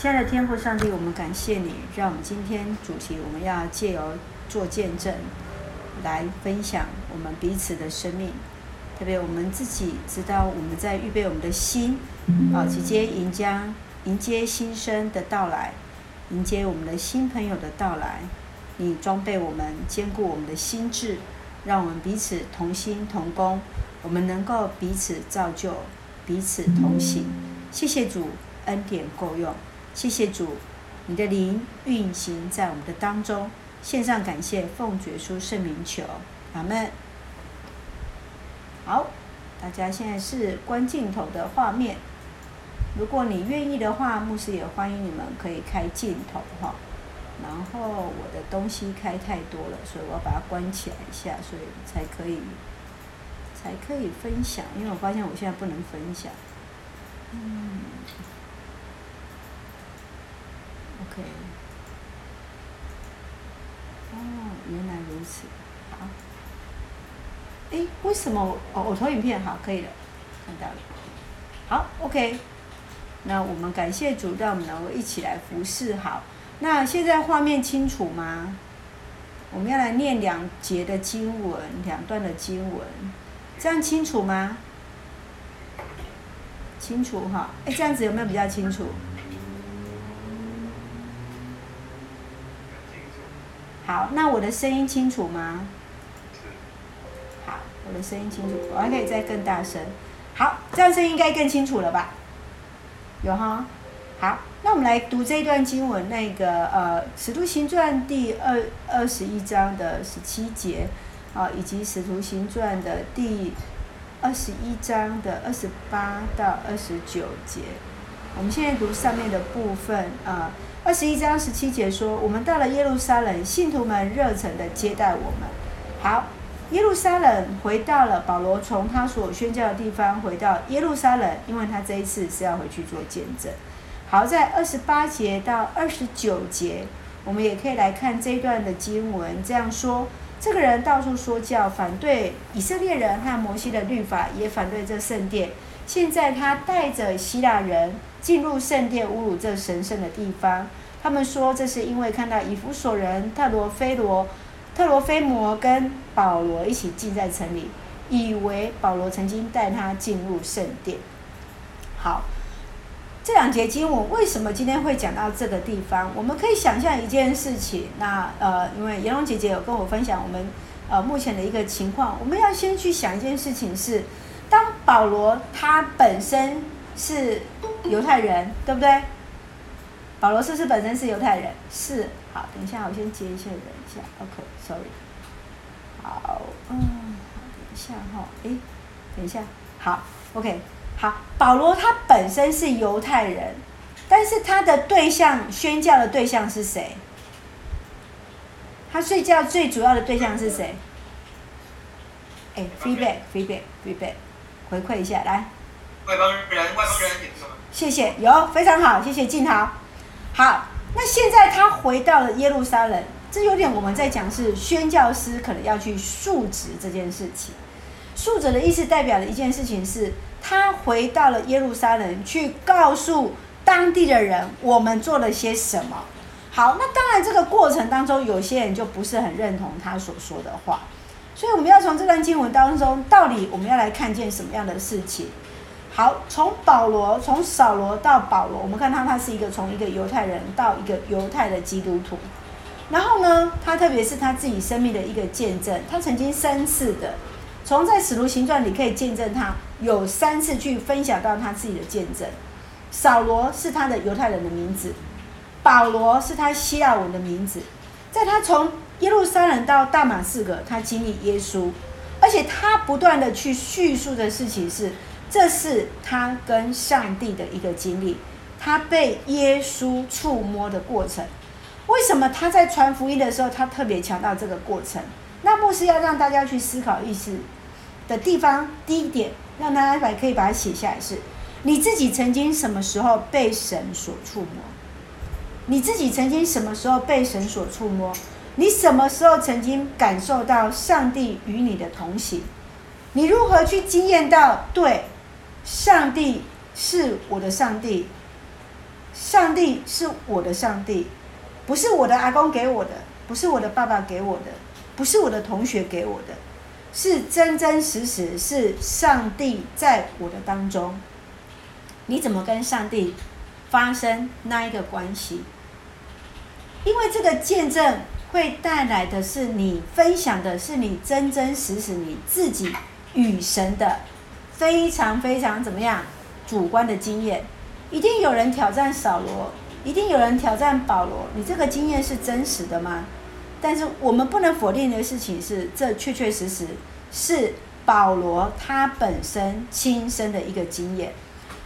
亲爱的天父上帝，我们感谢你，让我们今天主题我们要借由做见证来分享我们彼此的生命。特别我们自己知道，我们在预备我们的心，啊，直接迎将迎接新生的到来，迎接我们的新朋友的到来。你装备我们，兼顾我们的心智，让我们彼此同心同工，我们能够彼此造就，彼此同行。谢谢主，恩典够用。谢谢主，你的灵运行在我们的当中。献上感谢，奉主耶稣圣名求，阿门。好，大家现在是关镜头的画面。如果你愿意的话，牧师也欢迎你们可以开镜头哈。然后我的东西开太多了，所以我要把它关起来一下，所以才可以才可以分享。因为我发现我现在不能分享。嗯。OK，哦，原来如此，好。哎，为什么哦，我投影片好，可以了，看到了。好，OK，那我们感谢主，让我们能够一起来服侍。好，那现在画面清楚吗？我们要来念两节的经文，两段的经文，这样清楚吗？清楚哈，哎，这样子有没有比较清楚？好，那我的声音清楚吗？好，我的声音清楚，我还可以再更大声。好，这样声音应该更清楚了吧？有哈？好，那我们来读这一段经文，那个呃，《使徒行传》第二二十一章的十七节啊，以及《使徒行传》的第二十一章的二十八到二十九节。我们现在读上面的部分啊。二十一章十七节说：“我们到了耶路撒冷，信徒们热诚地接待我们。好，耶路撒冷回到了保罗从他所宣教的地方回到耶路撒冷，因为他这一次是要回去做见证。好，在二十八节到二十九节，我们也可以来看这一段的经文。这样说，这个人到处说教，反对以色列人和摩西的律法，也反对这圣殿。现在他带着希腊人。”进入圣殿，侮辱这神圣的地方。他们说，这是因为看到以弗所人特罗菲罗、特罗菲摩跟保罗一起进在城里，以为保罗曾经带他进入圣殿。好，这两节经文为什么今天会讲到这个地方？我们可以想象一件事情。那呃，因为颜龙姐姐有跟我分享我们呃目前的一个情况，我们要先去想一件事情是，当保罗他本身是。犹太人对不对？保罗是不是本身是犹太人？是。好，等一下，我先接一下人一下。OK，Sorry。好，嗯，等一下哈，诶，等一下，好，OK，好。保罗他本身是犹太人，但是他的对象宣教的对象是谁？他睡觉最主要的对象是谁？哎，feedback，feedback，feedback，回馈一下，来。外邦人，外邦人，谢谢，有非常好，谢谢静豪。好，那现在他回到了耶路撒冷，这有点我们在讲是宣教师可能要去述职这件事情。述职的意思代表的一件事情是，他回到了耶路撒冷，去告诉当地的人我们做了些什么。好，那当然这个过程当中，有些人就不是很认同他所说的话，所以我们要从这段经文当中，到底我们要来看见什么样的事情？好，从保罗，从扫罗到保罗，我们看到他是一个从一个犹太人到一个犹太的基督徒。然后呢，他特别是他自己生命的一个见证，他曾经三次的，从在使徒行传里可以见证他有三次去分享到他自己的见证。扫罗是他的犹太人的名字，保罗是他希腊文的名字。在他从耶路撒冷到大马士革，他经历耶稣，而且他不断的去叙述的事情是。这是他跟上帝的一个经历，他被耶稣触摸的过程。为什么他在传福音的时候，他特别强调这个过程？那牧师要让大家去思考意思的地方，第一点，让大家来可以把它写下来：是你自己曾经什么时候被神所触摸？你自己曾经什么时候被神所触摸？你什么时候曾经感受到上帝与你的同行？你如何去经验到对？上帝是我的上帝，上帝是我的上帝，不是我的阿公给我的，不是我的爸爸给我的，不是我的同学给我的，是真真实实是上帝在我的当中。你怎么跟上帝发生那一个关系？因为这个见证会带来的是你分享的是你真真实实你自己与神的非常非常怎么样主观的经验。一定有人挑战扫罗，一定有人挑战保罗。你这个经验是真实的吗？但是我们不能否定的事情是，这确确实实是保罗他本身亲身的一个经验。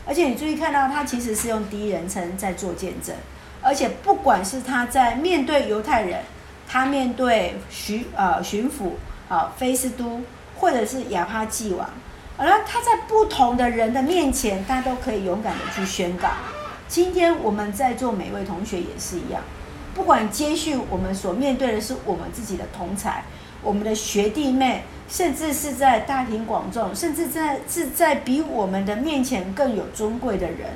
而且你注意看到，他其实是用第一人称在做见证。而且不管是他在面对犹太人，他面对巡呃巡抚啊菲斯都，或者是亚哈祭王，而他在不同的人的面前，他都可以勇敢的去宣告。今天我们在座每位同学也是一样，不管接续我们所面对的是我们自己的同侪，我们的学弟妹。甚至是在大庭广众，甚至在是在比我们的面前更有尊贵的人，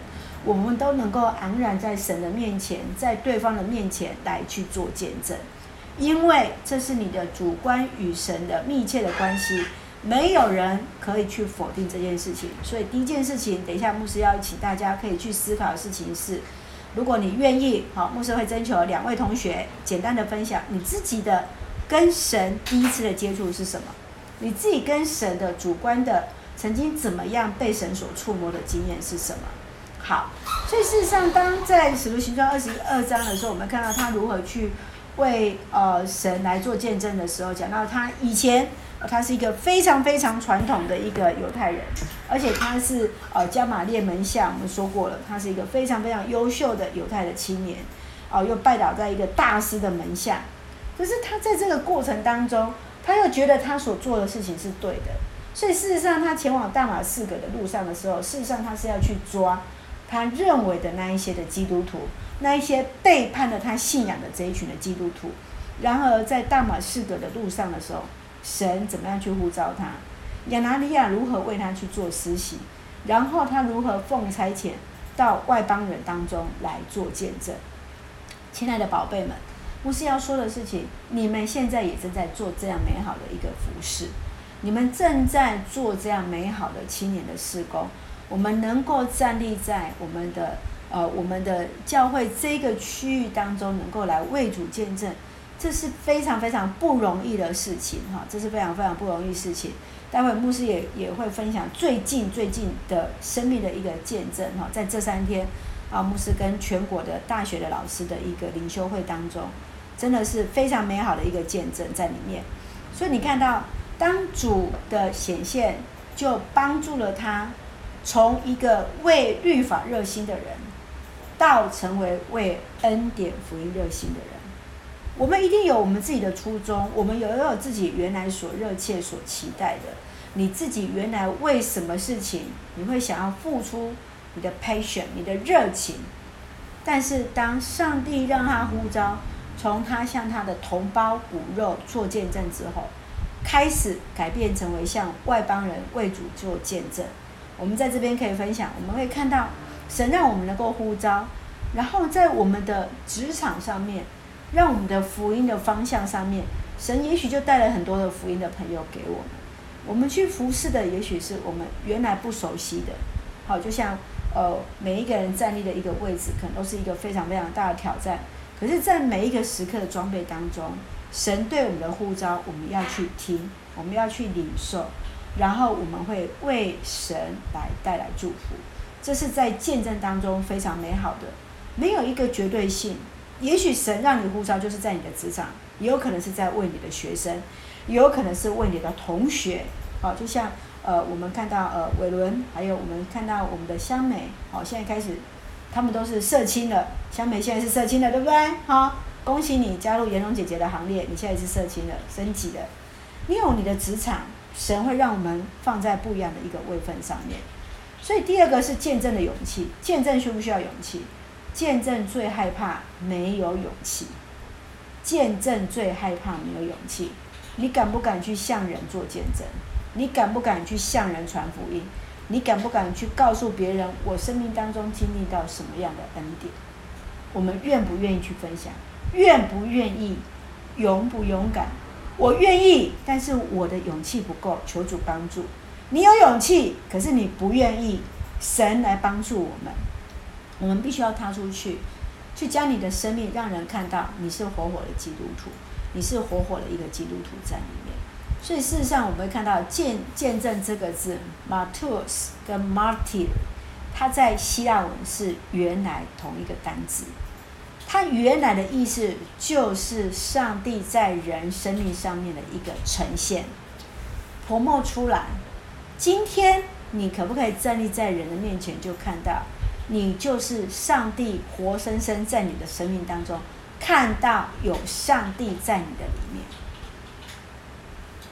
我们都能够昂然在神的面前，在对方的面前来去做见证，因为这是你的主观与神的密切的关系，没有人可以去否定这件事情。所以第一件事情，等一下牧师要请大家可以去思考的事情是，如果你愿意，好，牧师会征求两位同学简单的分享你自己的跟神第一次的接触是什么。你自己跟神的主观的曾经怎么样被神所触摸的经验是什么？好，所以事实上，当在使徒行传二十二章的时候，我们看到他如何去为呃神来做见证的时候，讲到他以前他是一个非常非常传统的一个犹太人，而且他是呃加玛列门下，我们说过了，他是一个非常非常优秀的犹太的青年，哦、又拜倒在一个大师的门下，可是他在这个过程当中。他又觉得他所做的事情是对的，所以事实上，他前往大马士革的路上的时候，事实上他是要去抓他认为的那一些的基督徒，那一些背叛了他信仰的这一群的基督徒。然而，在大马士革的路上的时候，神怎么样去呼召他？亚拿尼亚如何为他去做施洗？然后他如何奉差遣到外邦人当中来做见证？亲爱的宝贝们。不是要说的事情，你们现在也正在做这样美好的一个服事，你们正在做这样美好的青年的事工。我们能够站立在我们的呃我们的教会这个区域当中，能够来为主见证，这是非常非常不容易的事情哈，这是非常非常不容易事情。待会牧师也也会分享最近最近的生命的一个见证哈，在这三天啊，牧师跟全国的大学的老师的一个灵修会当中。真的是非常美好的一个见证在里面，所以你看到，当主的显现就帮助了他，从一个为律法热心的人，到成为为恩典福音热心的人。我们一定有我们自己的初衷，我们有没有自己原来所热切所期待的？你自己原来为什么事情你会想要付出你的 passion，你的热情？但是当上帝让他呼召。从他向他的同胞骨肉做见证之后，开始改变成为向外邦人为主做见证。我们在这边可以分享，我们会看到神让我们能够呼召，然后在我们的职场上面，让我们的福音的方向上面，神也许就带了很多的福音的朋友给我们。我们去服侍的，也许是我们原来不熟悉的。好，就像呃每一个人站立的一个位置，可能都是一个非常非常大的挑战。可是，在每一个时刻的装备当中，神对我们的呼召，我们要去听，我们要去领受，然后我们会为神来带来祝福。这是在见证当中非常美好的，没有一个绝对性。也许神让你呼召，就是在你的职场，也有可能是在为你的学生，也有可能是为你的同学。好，就像呃，我们看到呃，伟伦，还有我们看到我们的香美，好，现在开始。他们都是社青了，香美现在是社青了，对不对？好，恭喜你加入颜蓉姐姐的行列，你现在是社青了，升级了。你有你的职场，神会让我们放在不一样的一个位份上面。所以第二个是见证的勇气，见证需不需要勇气？见证最害怕没有勇气，见证最害怕没有勇气。你敢不敢去向人做见证？你敢不敢去向人传福音？你敢不敢去告诉别人，我生命当中经历到什么样的恩典？我们愿不愿意去分享？愿不愿意？勇不勇敢？我愿意，但是我的勇气不够，求主帮助。你有勇气，可是你不愿意，神来帮助我们。我们必须要踏出去，去将你的生命让人看到你是活活的基督徒，你是活活的一个基督徒在里面。所以事实上，我们会看到见见证这个字，martyrs 跟 martyr，它在希腊文是原来同一个单字。它原来的意思就是上帝在人生命上面的一个呈现泼墨出来。今天你可不可以站立在人的面前，就看到你就是上帝活生生在你的生命当中，看到有上帝在你的里面。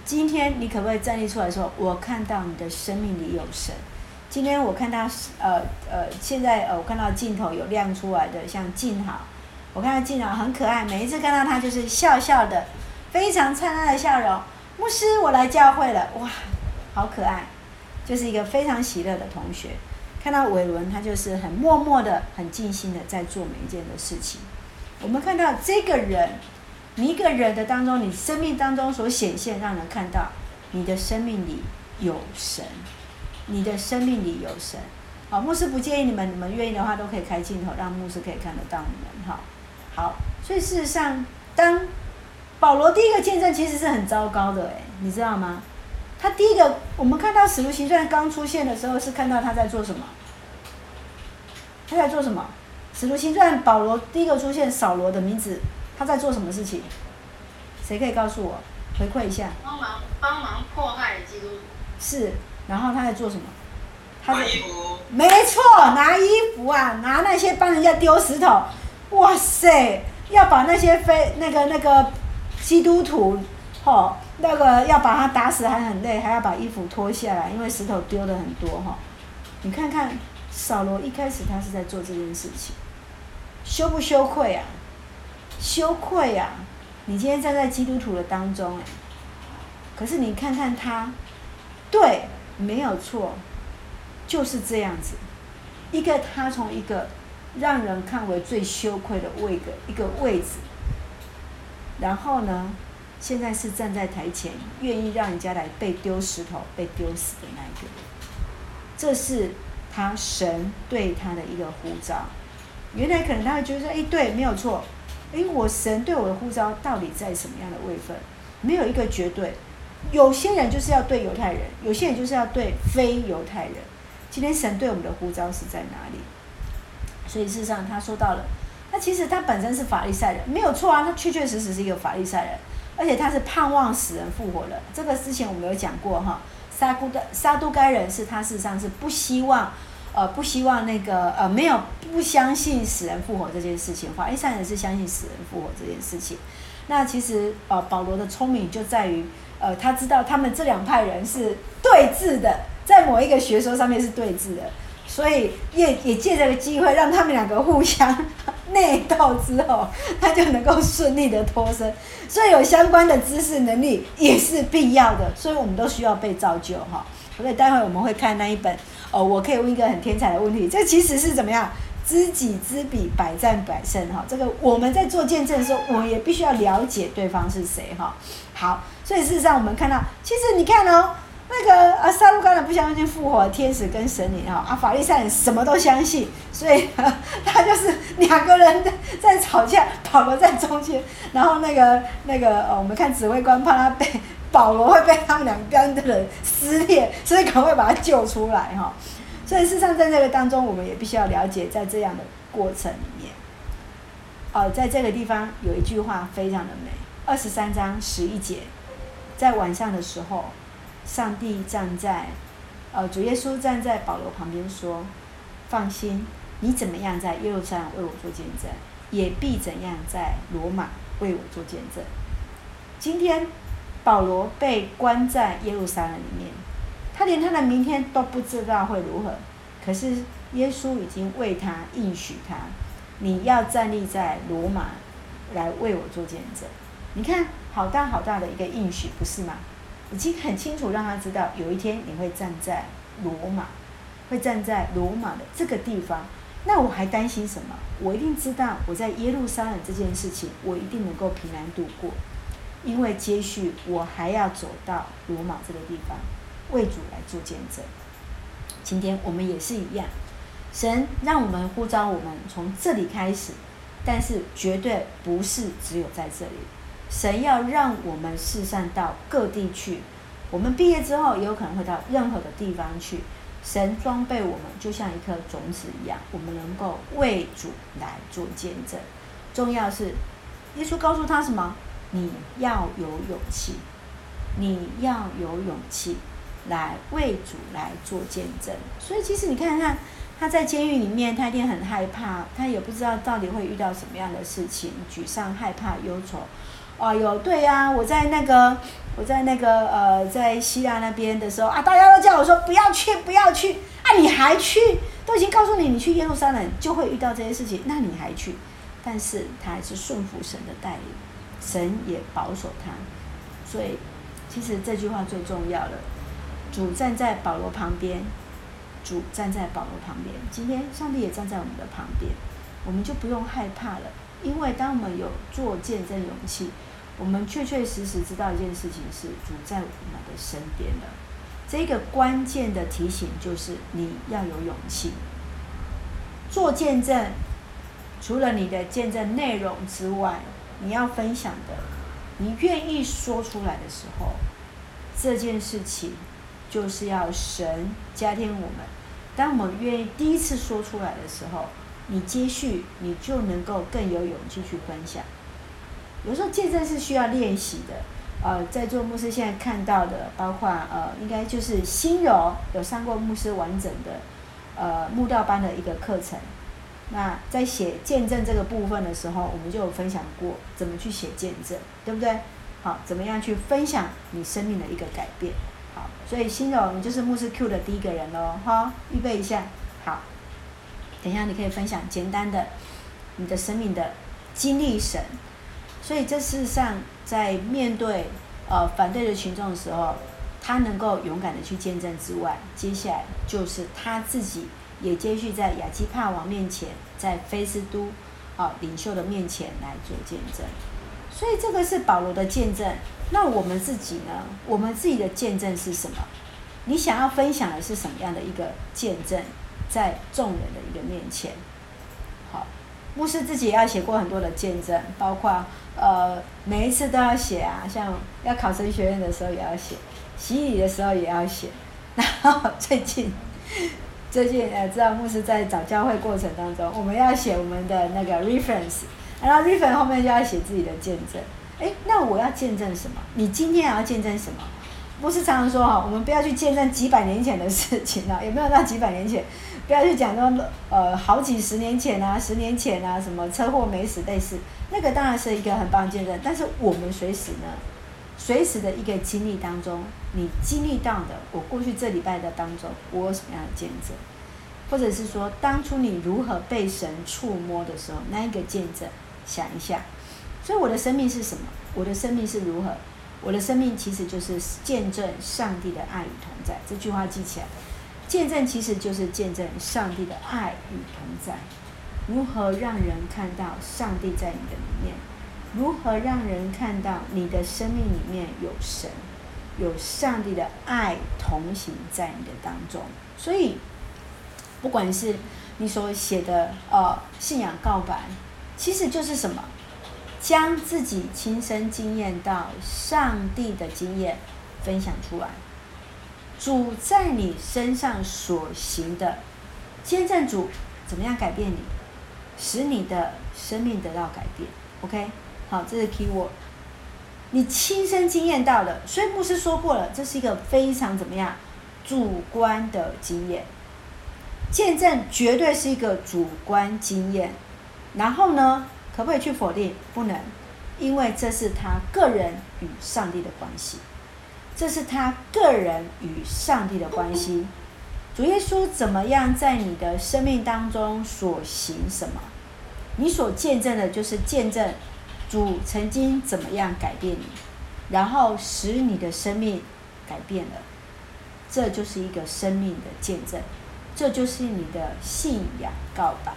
今天你可不可以站立出来说：“我看到你的生命里有神。”今天我看到，呃呃，现在呃，我看到镜头有亮出来的，像静好，我看到静好很可爱，每一次看到他就是笑笑的，非常灿烂的笑容。牧师，我来教会了，哇，好可爱，就是一个非常喜乐的同学。看到伟伦，他就是很默默的、很尽心的在做每一件的事情。我们看到这个人。你一个人的当中，你生命当中所显现，让人看到你的生命里有神，你的生命里有神。好，牧师不建议你们，你们愿意的话都可以开镜头，让牧师可以看得到你们。哈，好。所以事实上，当保罗第一个见证其实是很糟糕的，诶，你知道吗？他第一个，我们看到使徒行传刚出现的时候，是看到他在做什么？他在做什么？使徒行传保罗第一个出现，扫罗的名字。他在做什么事情？谁可以告诉我？回馈一下。帮忙帮忙迫害基督徒。是，然后他在做什么？他拿衣服。没错，拿衣服啊，拿那些帮人家丢石头。哇塞，要把那些非那个那个基督徒，吼，那个要把他打死还很累，还要把衣服脱下来，因为石头丢的很多哈。你看看扫罗一开始他是在做这件事情，羞不羞愧啊？羞愧、啊！你今天站在基督徒的当中，哎，可是你看看他，对，没有错，就是这样子。一个他从一个让人看为最羞愧的位个一个位置，然后呢，现在是站在台前，愿意让人家来被丢石头、被丢死的那一个。这是他神对他的一个呼召。原来可能他会觉得说，哎，对，没有错。诶，我神对我的呼召到底在什么样的位分？没有一个绝对。有些人就是要对犹太人，有些人就是要对非犹太人。今天神对我们的呼召是在哪里？所以事实上，他说到了，他其实他本身是法利赛人，没有错啊，他确确实实是一个法利赛人，而且他是盼望死人复活的。这个之前我们有讲过哈，撒都该撒都该人是他事实上是不希望。呃，不希望那个呃，没有不相信死人复活这件事情的话，法利赛人是相信死人复活这件事情。那其实呃，保罗的聪明就在于，呃，他知道他们这两派人是对峙的，在某一个学说上面是对峙的，所以也也借这个机会让他们两个互相内斗之后，他就能够顺利的脱身。所以有相关的知识能力也是必要的，所以我们都需要被造就哈。所以待会我们会看那一本。哦，我可以问一个很天才的问题，这其实是怎么样？知己知彼，百战百胜哈。这个我们在做见证的时候，我也必须要了解对方是谁哈。好，所以事实上我们看到，其实你看哦，那个啊，撒都该人不相信复活天使跟神灵哈，啊，法利赛人什么都相信，所以 他就是两个人在在吵架，保罗在中间，然后那个那个呃，我们看指挥官怕他被。保罗会被他们两边的人撕裂，所以赶快把他救出来哈。所以事实上，在这个当中，我们也必须要了解，在这样的过程里面，哦，在这个地方有一句话非常的美，二十三章十一节，在晚上的时候，上帝站在，呃，主耶稣站在保罗旁边说：“放心，你怎么样在耶路撒冷为我做见证，也必怎样在罗马为我做见证。”今天。保罗被关在耶路撒冷里面，他连他的明天都不知道会如何。可是耶稣已经为他应许他，你要站立在罗马来为我做见证。你看，好大好大的一个应许，不是吗？已经很清楚让他知道，有一天你会站在罗马会站在罗马的这个地方，那我还担心什么？我一定知道我在耶路撒冷这件事情，我一定能够平安度过，因为接续我还要走到罗马这个地方，为主来做见证。今天我们也是一样，神让我们呼召我们从这里开始，但是绝对不是只有在这里。神要让我们四散到各地去，我们毕业之后也有可能会到任何的地方去。神装备我们，就像一颗种子一样，我们能够为主来做见证。重要是，耶稣告诉他什么？你要有勇气，你要有勇气来为主来做见证。所以，其实你看看他在监狱里面，他一定很害怕，他也不知道到底会遇到什么样的事情，沮丧、害怕、忧愁。哦哟，对呀、我在那个，我在那个呃，在希腊那边的时候啊，大家都叫我说不要去，不要去啊，你还去？都已经告诉你，你去耶路撒冷就会遇到这些事情，那你还去？但是他还是顺服神的带领，神也保守他，所以其实这句话最重要了。主站在保罗旁边，主站在保罗旁边，今天上帝也站在我们的旁边，我们就不用害怕了。因为当我们有做见证勇气，我们确确实实知道一件事情是主在我们的身边了。这个关键的提醒就是你要有勇气做见证。除了你的见证内容之外，你要分享的，你愿意说出来的时候，这件事情就是要神加添我们。当我们愿意第一次说出来的时候。你接续，你就能够更有勇气去分享。有时候见证是需要练习的。呃，在座牧师现在看到的，包括呃，应该就是新柔有上过牧师完整的呃木道班的一个课程。那在写见证这个部分的时候，我们就有分享过怎么去写见证，对不对？好，怎么样去分享你生命的一个改变？好，所以新柔，你就是牧师 Q 的第一个人喽。哈，预备一下，等一下，你可以分享简单的你的生命的经历神，所以这事实上在面对呃反对的群众的时候，他能够勇敢的去见证之外，接下来就是他自己也接续在亚基帕王面前，在菲斯都啊、领袖的面前来做见证，所以这个是保罗的见证。那我们自己呢？我们自己的见证是什么？你想要分享的是什么样的一个见证？在众人的一个面前，好，牧师自己也要写过很多的见证，包括呃每一次都要写啊，像要考神学院的时候也要写，洗礼的时候也要写，然后最近最近呃知道牧师在找教会过程当中，我们要写我们的那个 reference，然后 reference 后面就要写自己的见证，诶，那我要见证什么？你今天要见证什么？牧师常常说哈，我们不要去见证几百年前的事情了，有没有到几百年前？不要去讲说，呃，好几十年前啊，十年前啊，什么车祸没死类似，那个当然是一个很棒的见证。但是我们随时呢，随时的一个经历当中，你经历到的，我过去这礼拜的当中，我有什么样的见证，或者是说当初你如何被神触摸的时候，那一个见证，想一下。所以我的生命是什么？我的生命是如何？我的生命其实就是见证上帝的爱与同在。这句话记起来。见证其实就是见证上帝的爱与同在，如何让人看到上帝在你的里面？如何让人看到你的生命里面有神，有上帝的爱同行在你的当中？所以，不管是你所写的呃信仰告白，其实就是什么？将自己亲身经验到上帝的经验分享出来。主在你身上所行的见证，主怎么样改变你，使你的生命得到改变？OK，好，这是 key word。你亲身经验到的，所以牧师说过了，这是一个非常怎么样主观的经验。见证绝对是一个主观经验。然后呢，可不可以去否定？不能，因为这是他个人与上帝的关系。这是他个人与上帝的关系。主耶稣怎么样在你的生命当中所行什么？你所见证的就是见证主曾经怎么样改变你，然后使你的生命改变了。这就是一个生命的见证。这就是你的信仰告白。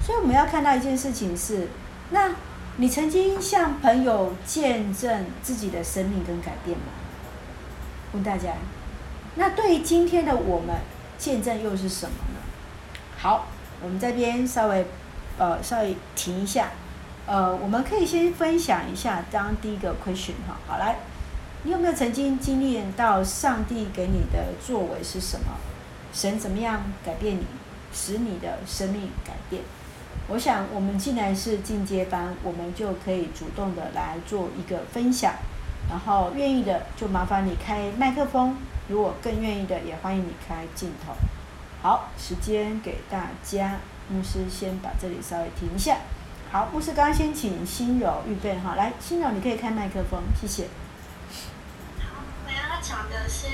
所以我们要看到一件事情是，那你曾经向朋友见证自己的生命跟改变吗？问大家，那对于今天的我们，见证又是什么呢？好，我们这边稍微呃稍微停一下，呃，我们可以先分享一下当第一个 question 哈。好，来，你有没有曾经经历到上帝给你的作为是什么？神怎么样改变你，使你的生命改变？我想，我们既然是进阶班，我们就可以主动的来做一个分享，然后愿意的就麻烦你开麦克风，如果更愿意的，也欢迎你开镜头。好，时间给大家，牧师先把这里稍微停一下。好，牧师刚刚先请心柔预备哈，来，心柔你可以开麦克风，谢谢。好，我要讲的是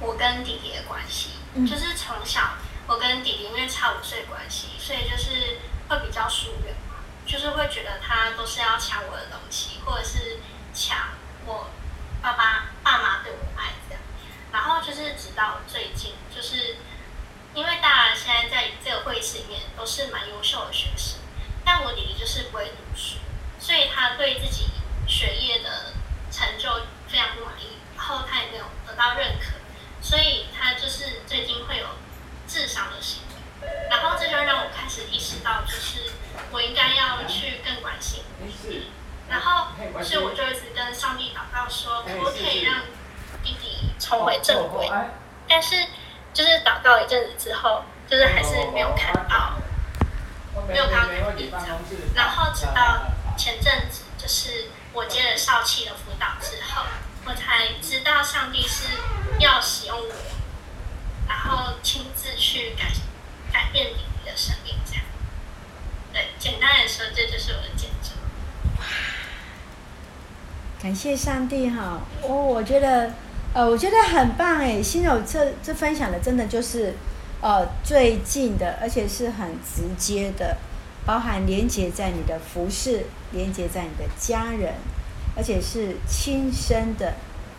我跟弟弟的关系，嗯、就是从小我跟弟弟因为差五岁关系，所以就是。会比较疏远嘛，就是会觉得他都是要抢我的东西，或者是抢我爸爸爸妈对我的爱这样。然后就是直到最近，就是因为大家现在在这个会议室里面都是蛮优秀的学生，但我弟弟就是不会读书，所以他对自己学业的成就非常不满意，然后他也没有得到认可，所以他就是最近会有智商的行为。然后这就让我开始意识到，就是我应该要去更关心。然后，所以我就一直跟上帝祷告说，可不可以让弟弟重回正轨？但是，就是祷告一阵子之后，就是还是没有看到，没有看到改变。然后直到前阵子，就是我接了少气的辅导之后，我才知道上帝是要使用我，然后亲自去改。改变你的生命，这样。对，简单来说，这就是我的见证。感谢上帝哈！哦、我觉得，呃，我觉得很棒哎。新手这这分享的真的就是，呃，最近的，而且是很直接的，包含连接在你的服饰，连接在你的家人，而且是亲身的。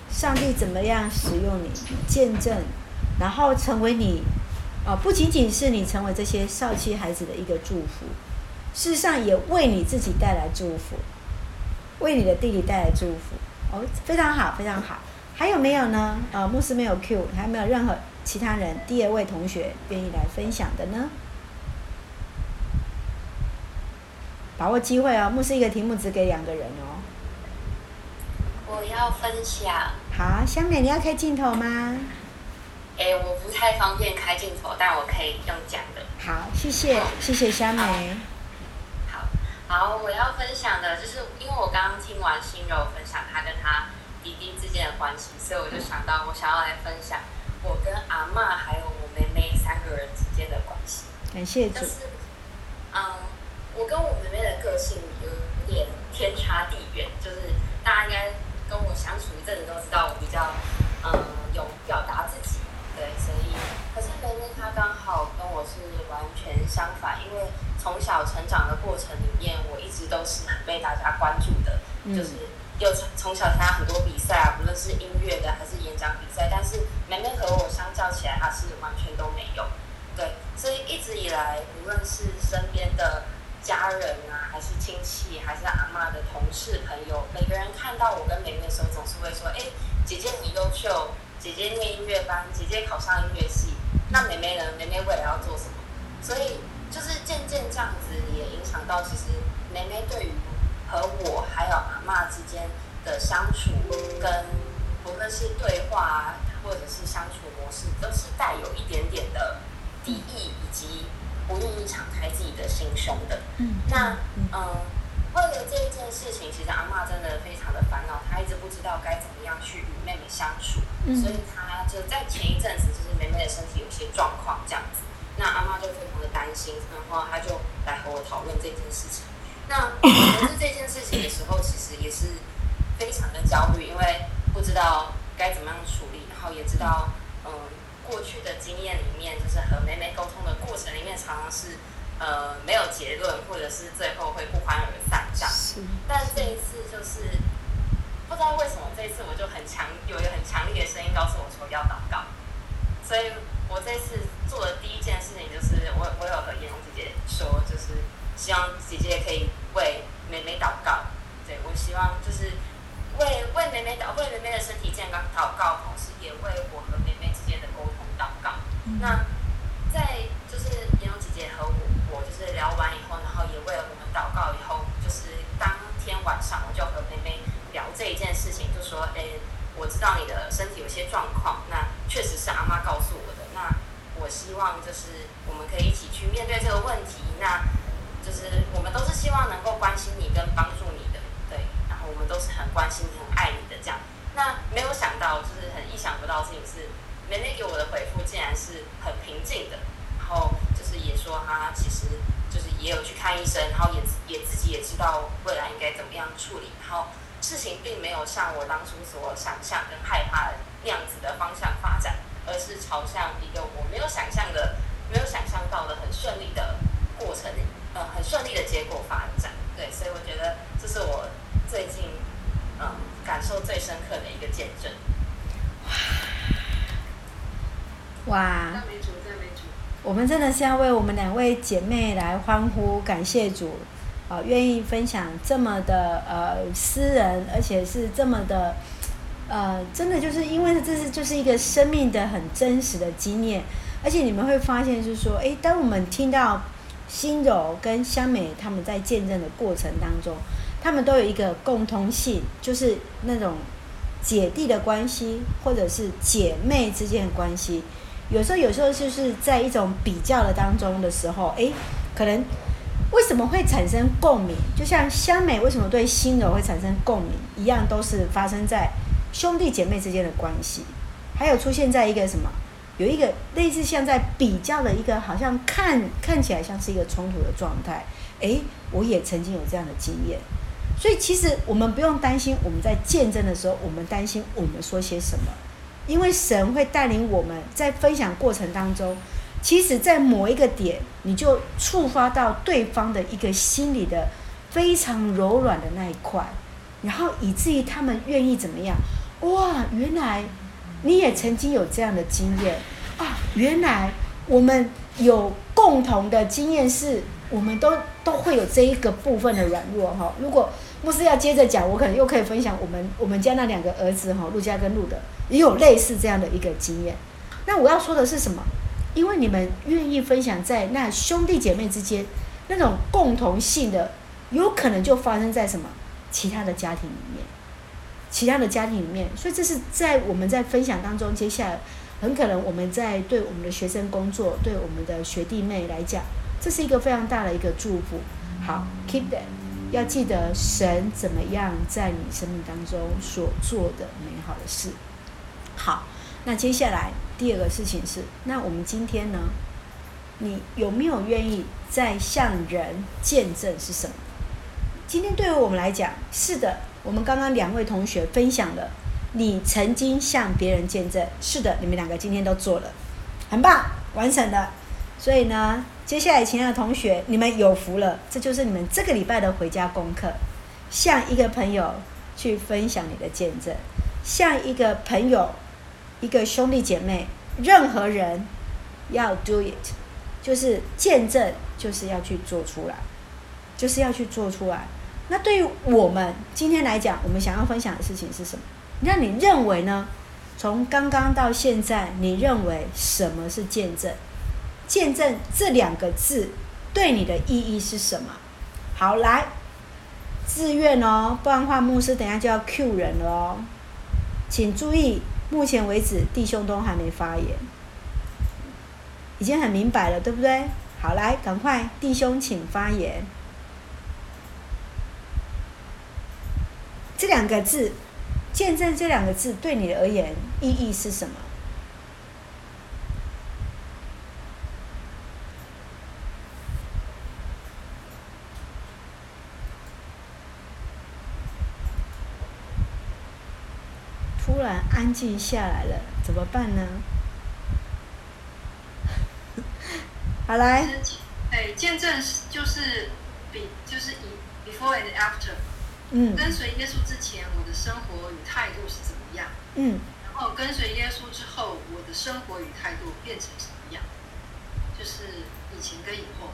上帝怎么样使用你，见证，然后成为你。哦，不仅仅是你成为这些少期孩子的一个祝福，事实上也为你自己带来祝福，为你的弟弟带来祝福。哦，非常好，非常好。还有没有呢？呃，牧师没有 Q，还有没有任何其他人？第二位同学愿意来分享的呢？把握机会哦，牧师一个题目只给两个人哦。我要分享。好，香美，你要开镜头吗？哎，我不太方便开镜头，但我可以用讲的。好，谢谢，谢谢香梅。好，我要分享的就是，因为我刚刚听完心柔分享她跟她弟弟之间的关系，所以我就想到，我想要来分享我跟阿嬷还有我妹妹三个人之间的关系。感谢主。就是，嗯，我跟我妹妹的个性有点天差地远，就是大家应该跟我相处一阵子都知道，我比较嗯有表达自己。对，所以可是妹妹她刚好跟我是完全相反，因为从小成长的过程里面，我一直都是很被大家关注的，嗯、就是又从从小参加很多比赛啊，不论是音乐的还是演讲比赛，但是妹妹和我相较起来，她是完全都没有。对，所以一直以来，无论是身边的家人啊，还是亲戚，还是阿妈的同事朋友，每个人看到我跟妹妹的时候，总是会说：“哎，姐姐很优秀。”姐姐念音乐班，姐姐考上音乐系，那妹妹呢？妹妹未来要做什么？所以就是渐渐这样子，也影响到其实梅梅对于和我还有阿嬷之间的相处，跟不论是对话啊，或者是相处模式，都是带有一点点的敌意，以及不愿意敞开自己的心胸的。嗯，那嗯。为了这一件事情，其实阿嬷真的非常的烦恼，她一直不知道该怎么样去与妹妹相处，嗯、所以她就在前一阵子，就是梅梅的身体有些状况这样子，那阿嬷就非常的担心，然后她就来和我讨论这件事情。那 可是这件事情的时候，其实也是非常的焦虑，因为不知道该怎么样处理，然后也知道，嗯，过去的经验里面，就是和妹妹沟通的过程里面，常常是。呃，没有结论，或者是最后会不欢而散这样。是。但这一次就是不知道为什么，这一次我就很强，有一个很强烈的声音告诉我说要祷告。所以我这次做的第一件事情就是我我有和妍蓉姐姐说，就是希望姐姐可以为妹妹祷告。对，我希望就是为为妹妹祷，为妹妹的身体健康祷告，同时也为我和妹妹之间的沟通祷告。嗯、那在就是妍蓉姐姐和我我就是聊完以后，然后也为了我们祷告以后，就是当天晚上我就和妹妹聊这一件事情，就说：哎，我知道你的身体有些状况，那确实是阿妈告诉我的。那我希望就是我们可以一起去面对这个问题。那就是我们都是希望能够关心你跟帮助你的。对。然后我们都是很关心你、很爱你的这样。那没有想到，就是很意想不到的事情是，妹妹给我的回复竟然是很平静的。然后就是也说她其实就是也有去看医生，然后也也自己也知道未来应该怎么样处理。然后事情并没有像我当初所想象跟害怕的那样子的方向发展，而是朝向一个我没有想象的、没有想象到的很顺利的过程，呃，很顺利的结果发展。对，所以我觉得这是我。最近，嗯，感受最深刻的一个见证。哇！我们真的是要为我们两位姐妹来欢呼，感谢主，啊、呃，愿意分享这么的呃私人，而且是这么的，呃，真的就是因为这是就是一个生命的很真实的经验，而且你们会发现就是说，哎，当我们听到心柔跟香美他们在见证的过程当中。他们都有一个共通性，就是那种姐弟的关系，或者是姐妹之间的关系。有时候，有时候就是在一种比较的当中的时候，诶，可能为什么会产生共鸣？就像香美为什么对心柔会产生共鸣一样，都是发生在兄弟姐妹之间的关系。还有出现在一个什么？有一个类似像在比较的一个，好像看看起来像是一个冲突的状态。诶，我也曾经有这样的经验。所以其实我们不用担心，我们在见证的时候，我们担心我们说些什么，因为神会带领我们在分享过程当中，其实，在某一个点，你就触发到对方的一个心里的非常柔软的那一块，然后以至于他们愿意怎么样？哇，原来你也曾经有这样的经验啊！原来我们有共同的经验，是我们都都会有这一个部分的软弱哈。如果牧师要接着讲，我可能又可以分享我们我们家那两个儿子哈，陆家跟陆德也有类似这样的一个经验。那我要说的是什么？因为你们愿意分享在那兄弟姐妹之间那种共同性的，有可能就发生在什么其他的家庭里面，其他的家庭里面。所以这是在我们在分享当中，接下来很可能我们在对我们的学生工作，对我们的学弟妹来讲，这是一个非常大的一个祝福。好，keep that。要记得神怎么样在你生命当中所做的美好的事。好，那接下来第二个事情是，那我们今天呢？你有没有愿意在向人见证是什么？今天对于我们来讲，是的。我们刚刚两位同学分享了，你曾经向别人见证，是的，你们两个今天都做了，很棒，完成了。所以呢，接下来，亲爱的同学，你们有福了，这就是你们这个礼拜的回家功课。向一个朋友去分享你的见证，向一个朋友、一个兄弟姐妹，任何人要 do it，就是见证，就是要去做出来，就是要去做出来。那对于我们今天来讲，我们想要分享的事情是什么？那你认为呢？从刚刚到现在，你认为什么是见证？见证这两个字对你的意义是什么？好，来，自愿哦，不然话牧师等下就要 Q 人了哦。请注意，目前为止弟兄都还没发言，已经很明白了，对不对？好，来，赶快，弟兄请发言。这两个字，见证这两个字对你而言意义是什么？突然安静下来了，怎么办呢？好来，哎，见证就是比就是以 before and after，嗯，跟随耶稣之前，我的生活与态度是怎么样？嗯，然后跟随耶稣之后，我的生活与态度变成什么样？就是以前跟以后。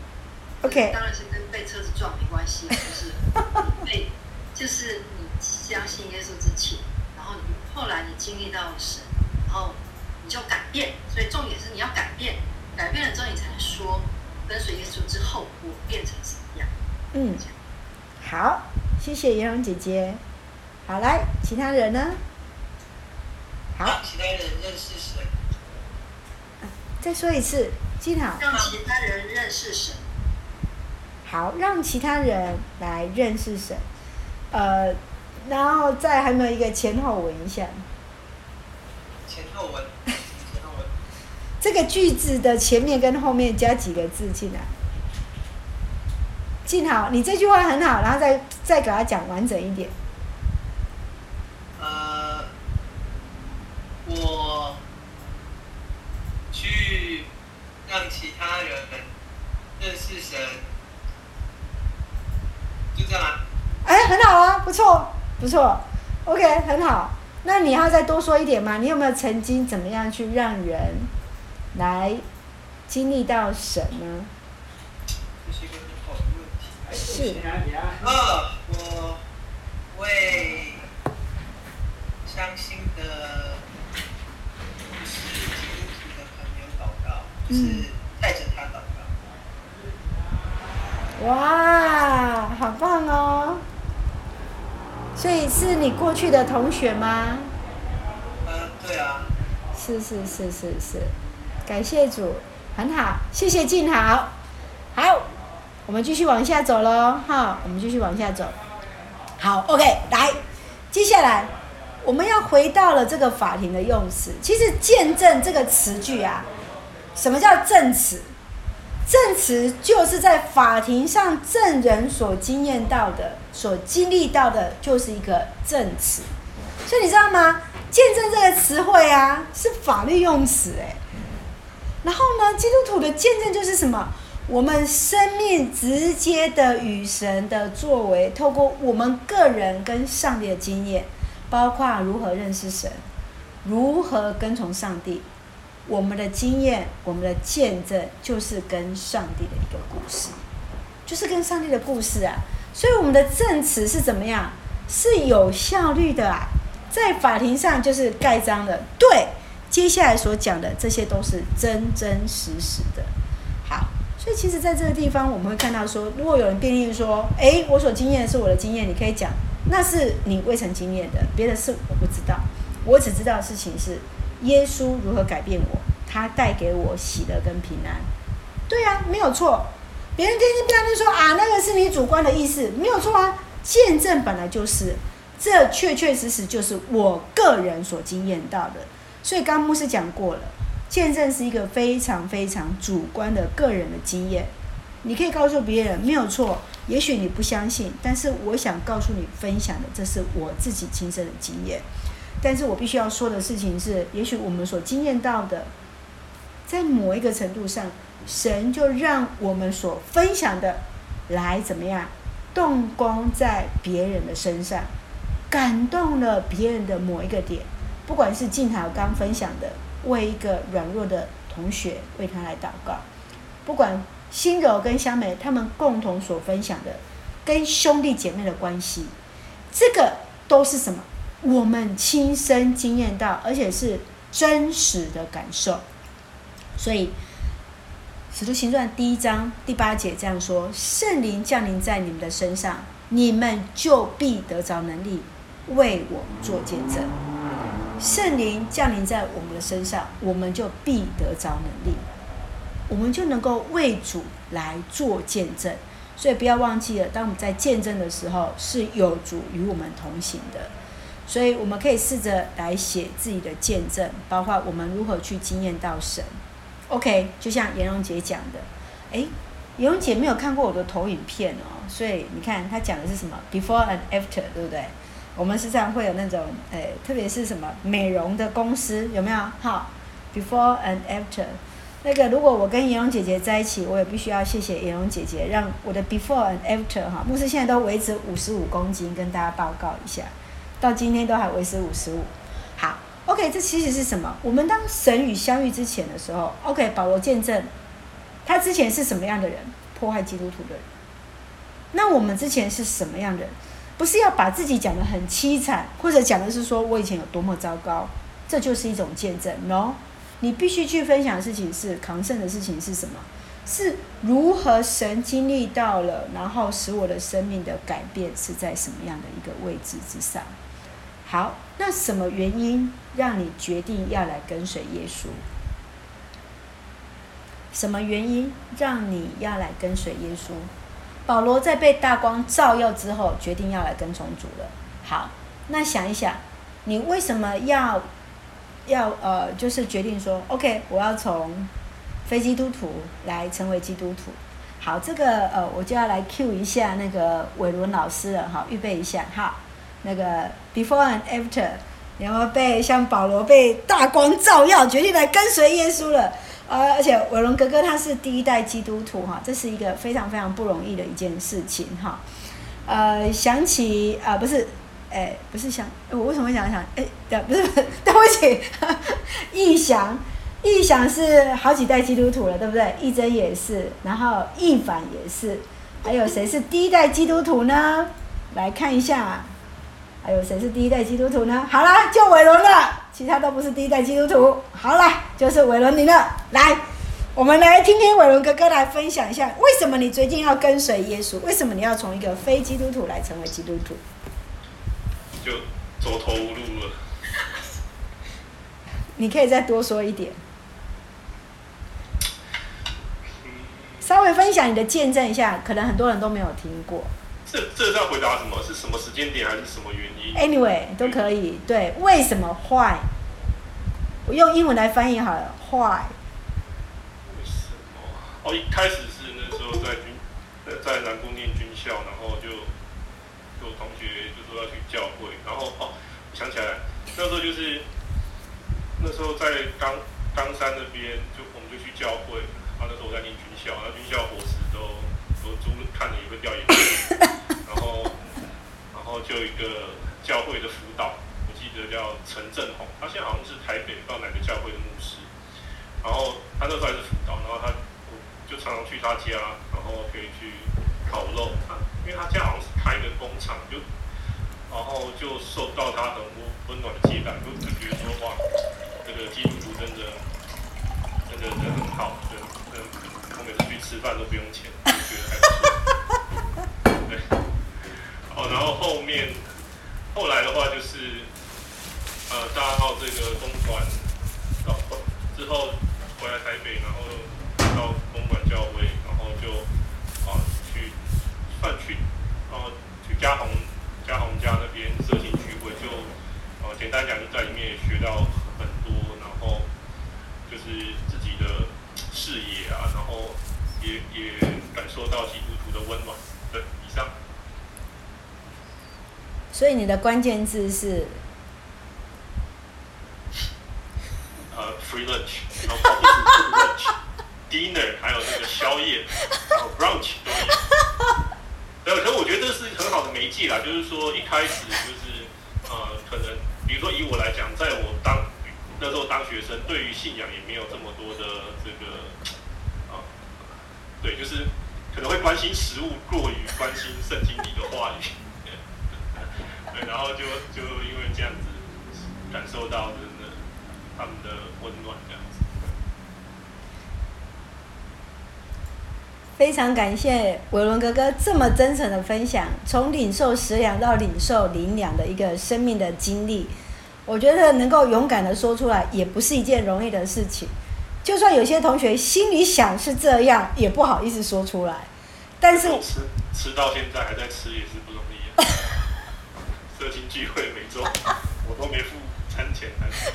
OK。当然是跟被车子撞没关系，就是 被，就是你相信耶稣之前，然后你后来你经历到神，然后你就改变。所以重点是你要改变，改变了之后你才能说跟随耶稣之后我变成什么样。嗯，好，谢谢颜蓉姐姐。好，来，其他人呢？好。其他人认识神。再说一次，金好。让其他人认识神。好，让其他人来认识神。呃，然后再还没有一个前后文一下。前后文。前后文。这个句子的前面跟后面加几个字进来。静好，你这句话很好，然后再再给他讲完整一点。呃，我去让其他人认识神，就这样啊。哎，很好啊，不错，不错，OK，很好。那你要再多说一点吗？你有没有曾经怎么样去让人来经历到神呢？这是一个很好的问题。是。呃，我为。伤心的，不是基督徒的朋友祷告，就是带着他祷告。哇，好棒哦！所以是你过去的同学吗？呃，对啊。是是是是是，感谢主，很好，谢谢静好。好，我们继续往下走喽，哈，我们继续往下走。好，OK，来，接下来。我们要回到了这个法庭的用词。其实“见证”这个词句啊，什么叫证词？证词就是在法庭上证人所经验到的、所经历到的，就是一个证词。所以你知道吗？“见证”这个词汇啊，是法律用词哎。然后呢，基督徒的见证就是什么？我们生命直接的与神的作为，透过我们个人跟上帝的经验。包括如何认识神，如何跟从上帝，我们的经验，我们的见证，就是跟上帝的一个故事，就是跟上帝的故事啊。所以我们的证词是怎么样？是有效率的啊，在法庭上就是盖章的。对，接下来所讲的这些都是真真实实的。所以其实在这个地方，我们会看到说，如果有人辩论说，诶，我所经验是我的经验，你可以讲。那是你未曾经验的，别的事我不知道。我只知道的事情是，耶稣如何改变我，他带给我喜乐跟平安。对、啊，没有错。别人天天不要就说啊，那个是你主观的意思，没有错啊。见证本来就是，这确确实实就是我个人所经验到的。所以刚刚牧师讲过了，见证是一个非常非常主观的个人的经验。你可以告诉别人，没有错。也许你不相信，但是我想告诉你，分享的这是我自己亲身的经验。但是我必须要说的事情是，也许我们所经验到的，在某一个程度上，神就让我们所分享的来怎么样，动工在别人的身上，感动了别人的某一个点。不管是静海刚分享的，为一个软弱的同学为他来祷告，不管。心柔跟香梅他们共同所分享的，跟兄弟姐妹的关系，这个都是什么？我们亲身经验到，而且是真实的感受。所以，《使徒行传》第一章第八节这样说：“圣灵降临在你们的身上，你们就必得着能力，为我做见证。”圣灵降临在我们的身上，我们就必得着能力。我们就能够为主来做见证，所以不要忘记了，当我们在见证的时候，是有主与我们同行的。所以我们可以试着来写自己的见证，包括我们如何去经验到神。OK，就像颜蓉姐讲的，诶，颜蓉姐没有看过我的投影片哦，所以你看她讲的是什么？Before and after，对不对？我们时常会有那种，诶，特别是什么美容的公司有没有？好，Before and after。那个，如果我跟颜蓉姐姐在一起，我也必须要谢谢颜蓉姐姐，让我的 before and after 哈，牧师现在都维持五十五公斤，跟大家报告一下，到今天都还维持五十五。好，OK，这其实是什么？我们当神与相遇之前的时候，OK，保罗见证，他之前是什么样的人？破坏基督徒的人。那我们之前是什么样的人？不是要把自己讲得很凄惨，或者讲的是说我以前有多么糟糕，这就是一种见证。喏，你必须去分享的事情是扛胜的事情是什么？是如何神经历到了，然后使我的生命的改变是在什么样的一个位置之上？好，那什么原因让你决定要来跟随耶稣？什么原因让你要来跟随耶稣？保罗在被大光照耀之后，决定要来跟从主了。好，那想一想，你为什么要要呃，就是决定说，OK，我要从非基督徒来成为基督徒。好，这个呃，我就要来 cue 一下那个伟伦老师了。好，预备一下。好，那个 before and after，然后被像保罗被大光照耀，决定来跟随耶稣了。呃，而且伟伦哥哥他是第一代基督徒哈，这是一个非常非常不容易的一件事情哈。呃，想起啊、呃，不是，哎，不是想，我为什么想想？哎，对，不是，对不起，义祥，义祥是好几代基督徒了，对不对？义珍也是，然后义凡也是，还有谁是第一代基督徒呢？来看一下，还有谁是第一代基督徒呢？好了，就伟伦了。其他都不是第一代基督徒。好了，就是伟伦你了。来，我们来听听伟伦哥哥来分享一下，为什么你最近要跟随耶稣？为什么你要从一个非基督徒来成为基督徒？就走投无路了。你可以再多说一点，稍微分享你的见证一下，可能很多人都没有听过。这这是要回答什么？是什么时间点还是什么原因？Anyway，都可以。对，为什么坏？我用英文来翻译好了，坏。为什么？哦，一开始是那时候在军，在南宫念军校，然后就有同学就说要去教会，然后哦，想起来，那时候就是那时候在冈冈山那边，就我们就去教会。啊，那时候我在念军校，那军校伙食都都租看着也会掉眼泪。然后，然后就一个教会的辅导，我记得叫陈振宏，他现在好像是台北到哪个教会的牧师。然后他那时候还是辅导，然后他我就常常去他家，然后可以去烤肉。他因为他家好像是开一个工厂，就然后就受到他很温温暖的接待，就就觉得说哇，这个基督徒真的真的真的很好，真的，我每次去吃饭都不用钱，就觉得还不错。对。哦，然后后面，后来的话就是，呃，搭到这个东莞，到之后回来台北，然后到东莞教会，然后就啊去算去，然后去嘉宏嘉宏家那边社青聚会，就呃简单讲就在里面学到很多，然后就是自己的视野啊，然后也也感受到基督徒的温暖。对，以上。所以你的关键字是，呃、uh,，free lunch，然后 lunch，dinner，还有那个宵夜，然后 brunch 都有。对，可是我觉得这是很好的媒介啦，就是说一开始就是呃，可能比如说以我来讲，在我当那时候当学生，对于信仰也没有这么多的这个啊、呃，对，就是可能会关心食物，过于关心圣经里的话语。对，然后就就因为这样子感受到的他们的温暖，这样子。非常感谢伟伦哥哥这么真诚的分享，从领受食粮到领受灵粮的一个生命的经历，我觉得能够勇敢的说出来，也不是一件容易的事情。就算有些同学心里想是这样，也不好意思说出来。但是吃吃到现在还在吃，也是不容易啊。社青聚会每周 我都没付餐钱，还是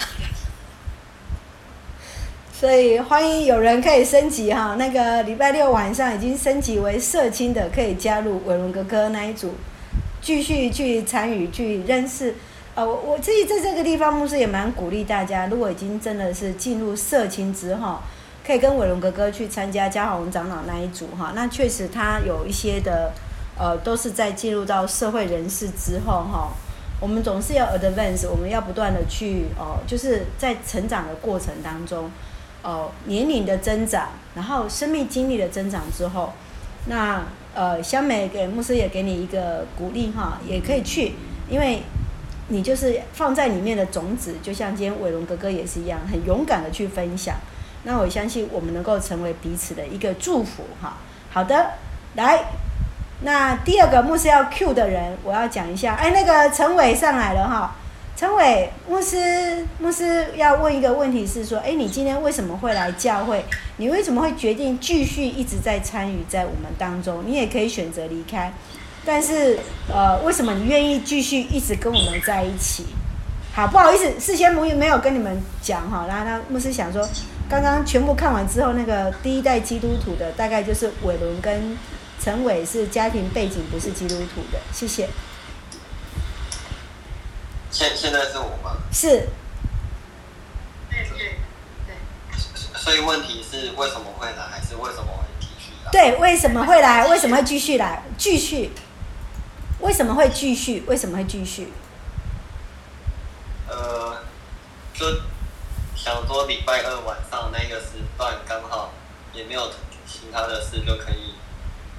所以欢迎有人可以升级哈，那个礼拜六晚上已经升级为社青的，可以加入伟伦哥哥那一组，继续去参与去认识。呃，我我自己在这个地方，牧师也蛮鼓励大家，如果已经真的是进入社青之后，可以跟伟伦哥哥去参加嘉宏长老那一组哈。那确实他有一些的。呃，都是在进入到社会人士之后哈，我们总是要 advance，我们要不断的去哦、就是在成长的过程当中，哦年龄的增长，然后生命经历的增长之后，那呃香美给牧师也给你一个鼓励哈，也可以去，因为你就是放在里面的种子，就像今天伟龙哥哥也是一样，很勇敢的去分享。那我相信我们能够成为彼此的一个祝福哈。好的，来，那第二个牧师要 Q 的人，我要讲一下。哎，那个陈伟上来了哈。陈伟牧师，牧师要问一个问题是说，哎，你今天为什么会来教会？你为什么会决定继续一直在参与在我们当中？你也可以选择离开，但是呃，为什么你愿意继续一直跟我们在一起？好，不好意思，事先没没有跟你们讲哈。然后他，牧师想说。刚刚全部看完之后，那个第一代基督徒的大概就是伟伦跟陈伟是家庭背景不是基督徒的，谢谢。现现在是我吗？是。对对对。所以问题是为什么会来，还是为什么会继续来？对，为什么会来？为什么会继续来？继续。为什么会继续？为什么会继续？呃，就。想说礼拜二晚上那个时段刚好也没有其他的事，就可以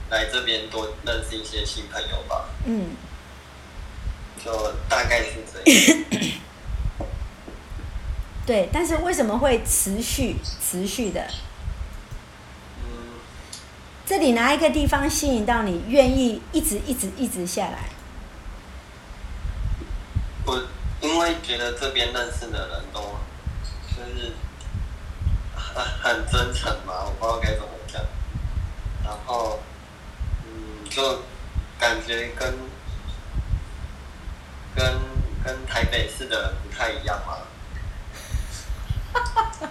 来这边多认识一些新朋友吧。嗯，就大概是这样。对，但是为什么会持续持续的？嗯，这里哪一个地方吸引到你，愿意一直一直一直下来？我因为觉得这边认识的人都。就是很 很真诚嘛，我不知道该怎么讲。然后，嗯，就感觉跟跟跟台北市的不太一样嘛。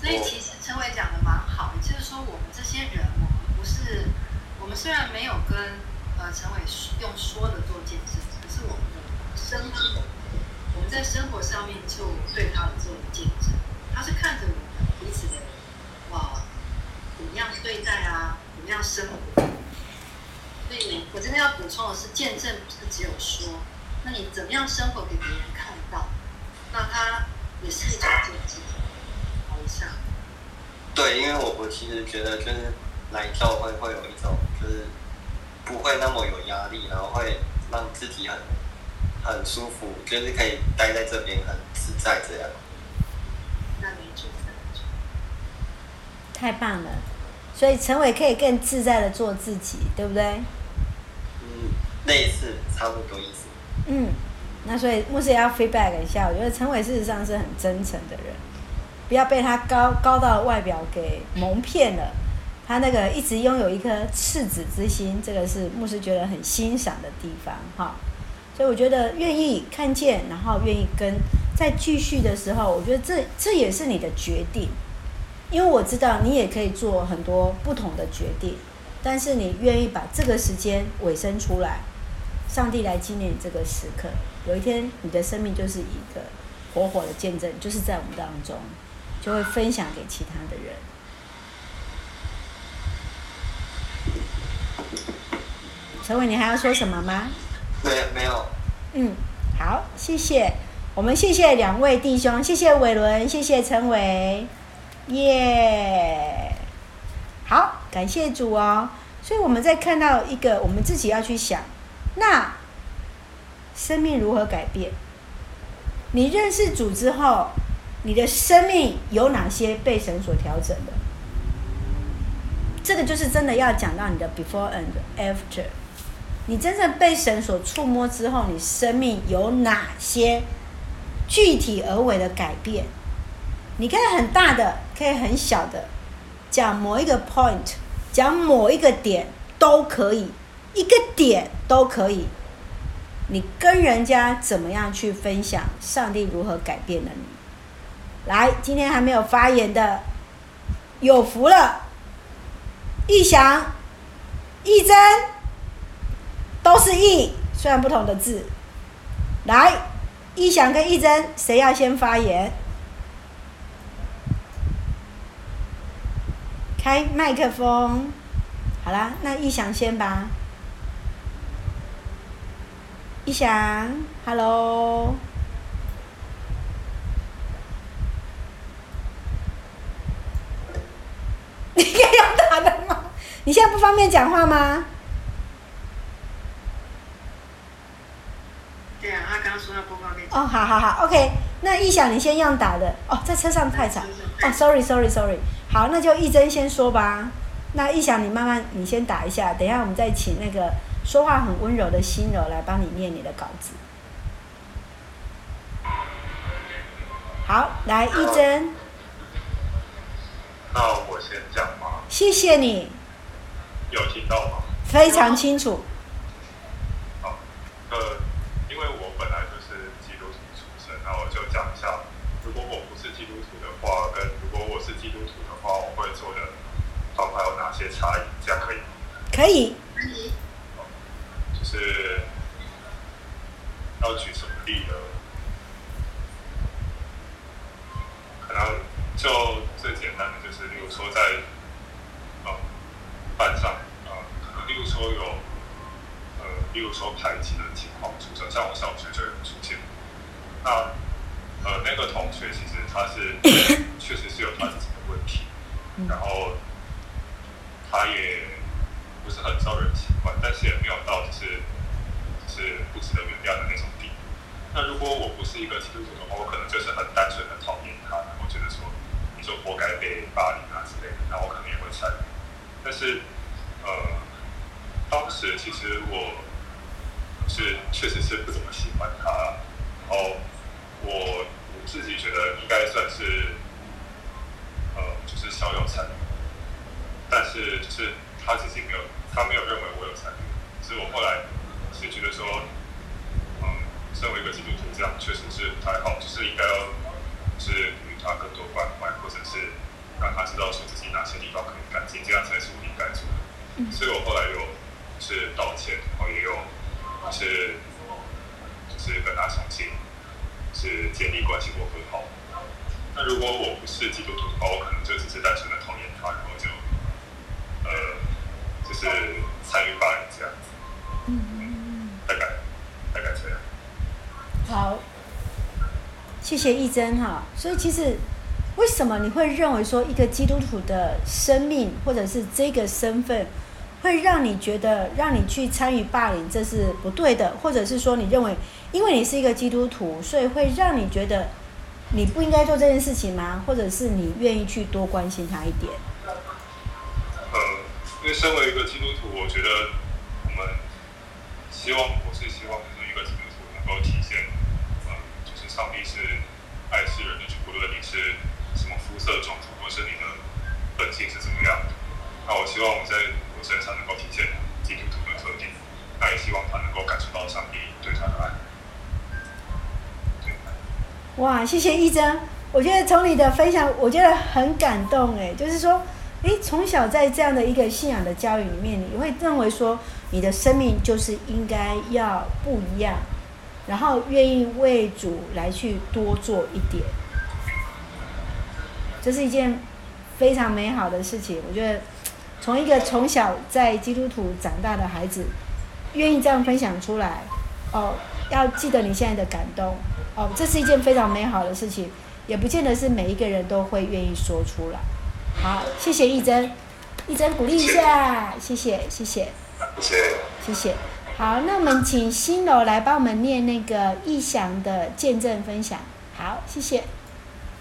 所以其实陈伟讲的蛮好，就是说我们这些人，我们不是，我们虽然没有跟呃陈伟用说的做见证，可是我们的生活。我们在生活上面就对他做了见证，他是看着我们彼此的哇，怎么样对待啊，怎么样生活。所以我真的要补充的是，见证不是只有说，那你怎么样生活给别人看到，那他也是一种见证。好，一下。对，因为我我其实觉得就是来教会会有一种就是不会那么有压力，然后会让自己很。很舒服，就是可以待在这边很自在这样。那没错，太棒了，所以陈伟可以更自在的做自己，对不对？嗯，类似，差不多意思。嗯，那所以牧师也要 feedback 一下，我觉得陈伟事实上是很真诚的人，不要被他高高到的外表给蒙骗了。他那个一直拥有一颗赤子之心，这个是牧师觉得很欣赏的地方，哈。所以我觉得愿意看见，然后愿意跟，在继续的时候，我觉得这这也是你的决定，因为我知道你也可以做很多不同的决定，但是你愿意把这个时间委身出来，上帝来纪念你这个时刻，有一天你的生命就是一个活火的见证，就是在我们当中，就会分享给其他的人。陈伟，你还要说什么吗？没没有。嗯，好，谢谢。我们谢谢两位弟兄，谢谢伟伦，谢谢陈伟，耶、好，感谢主哦。所以我们在看到一个，我们自己要去想，那生命如何改变？你认识主之后，你的生命有哪些被神所调整的？这个就是真的要讲到你的 before and after。你真正被神所触摸之后，你生命有哪些具体而为的改变？你可以很大的，可以很小的，讲某一个 point，讲某一个点都可以，一个点都可以。你跟人家怎么样去分享上帝如何改变了你？来，今天还没有发言的，有福了。义祥，义珍。都是义，虽然不同的字。来，义祥跟义珍，谁要先发言？开麦克风。好啦，那一翔先吧。一翔，Hello。你可以用打的吗？你现在不方便讲话吗？对啊，他刚刚说他不方便。哦，好好好，OK。那一想你先用打的。哦，在车上太吵。哦，Sorry，Sorry，Sorry。好，那就一真先说吧。那一翔，你慢慢，你先打一下。等一下，我们再请那个说话很温柔的心柔来帮你念你的稿子。好，来，一真。那我先讲吗？谢谢你。有听到吗？非常清楚。好，呃，因为我本来就是基督徒出身，那我就讲一下，如果我不是基督徒的话，跟如果我是基督徒的话，我会做的方法有哪些差异？这样可以吗？可以。可以。就是要举什么例呢？可能就最简单的就是，例如说在呃班上啊，可能例如说有呃，例如说排挤的情况出现，像我小学就有出现。那呃那个同学其实他是确实是有他自己的问题，然后他也不是很招人喜欢，但是也没有到就是就是不值得原谅的那种地步。那如果我不是一个基督徒的话，我可能就是很单纯的讨厌他。觉得说，你说活该被霸凌啊之类的，那我可能也会参与。但是，呃，当时其实我是确实是不怎么喜欢他，然后我我自己觉得应该算是，呃，就是小有参与。但是，就是他自己没有，他没有认为我有参与。所以我后来是觉得说，嗯，身为一个基督徒，这样确实是不太好，就是应该要，就是与。他更多关怀，或者是让他知道说自己哪些地方可以改进，这样才是我应该做的。所以我后来有是道歉，然后也有是就是跟他重新是建立关系或和好。那如果我不是基督徒的话，我可能就只是单纯的讨厌他，然后就呃就是参与霸凌这样子。嗯，大概大概这样。好。谢谢一真哈，所以其实为什么你会认为说一个基督徒的生命或者是这个身份会让你觉得让你去参与霸凌这是不对的，或者是说你认为因为你是一个基督徒，所以会让你觉得你不应该做这件事情吗？或者是你愿意去多关心他一点？因为身为一个基督徒，我觉得我们希望我是希望就是一个基督徒能够体现。上帝是爱世人的主，无论你是什么肤色、种族，或是你的本性是怎么样。那我希望我在我身上能够体现基督徒的特点，那也希望他能够感受到上帝对他的爱。哇，谢谢一真，我觉得从你的分享，我觉得很感动哎，就是说，诶，从小在这样的一个信仰的教育里面，你会认为说，你的生命就是应该要不一样。然后愿意为主来去多做一点，这是一件非常美好的事情。我觉得，从一个从小在基督徒长大的孩子，愿意这样分享出来，哦，要记得你现在的感动，哦，这是一件非常美好的事情，也不见得是每一个人都会愿意说出来。好，谢谢一真，一真鼓励一下，谢谢，谢谢，谢谢。好，那我们请新楼来帮我们念那个逸翔的见证分享。好，谢谢。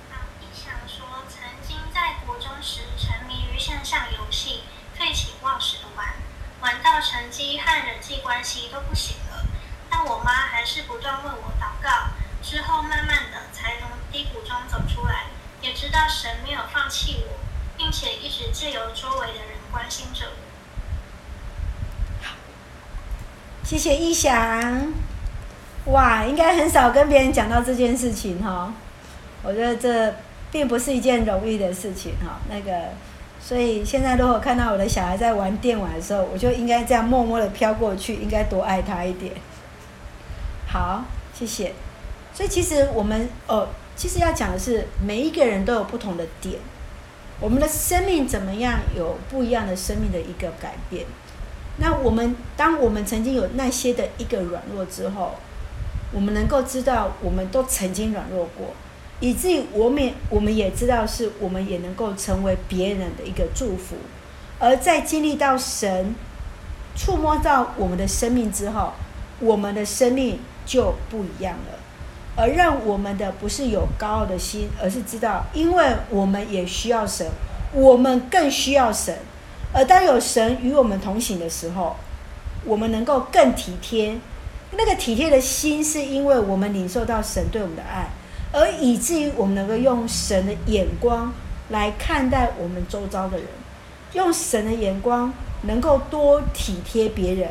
好，逸翔说，曾经在国中时沉迷于线上游戏，废寝忘食的玩，玩到成绩和人际关系都不行了。但我妈还是不断为我祷告，之后慢慢的才从低谷中走出来，也知道神没有放弃我，并且一直借由周围的人关心着我。谢谢逸翔，哇，应该很少跟别人讲到这件事情哈。我觉得这并不是一件容易的事情哈。那个，所以现在如果看到我的小孩在玩电玩的时候，我就应该这样默默的飘过去，应该多爱他一点。好，谢谢。所以其实我们哦，其实要讲的是，每一个人都有不同的点，我们的生命怎么样，有不一样的生命的一个改变。那我们，当我们曾经有那些的一个软弱之后，我们能够知道，我们都曾经软弱过，以至于我们我们也知道是我们也能够成为别人的一个祝福，而在经历到神触摸到我们的生命之后，我们的生命就不一样了。而让我们的不是有高傲的心，而是知道，因为我们也需要神，我们更需要神。而当有神与我们同行的时候，我们能够更体贴。那个体贴的心，是因为我们领受到神对我们的爱，而以至于我们能够用神的眼光来看待我们周遭的人，用神的眼光能够多体贴别人，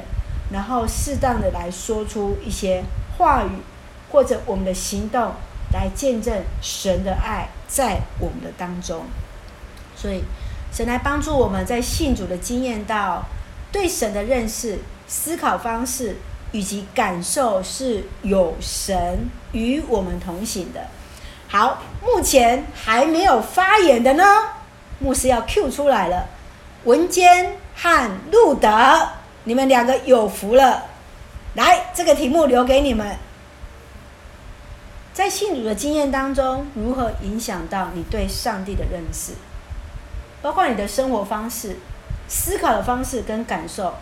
然后适当的来说出一些话语。或者我们的行动来见证神的爱在我们的当中，所以神来帮助我们在信主的经验到对神的认识、思考方式以及感受是有神与我们同行的。好，目前还没有发言的呢，牧师要 Q 出来了，文坚和路德，你们两个有福了。来，这个题目留给你们。在信主的经验当中，如何影响到你对上帝的认识？包括你的生活方式、思考的方式跟感受。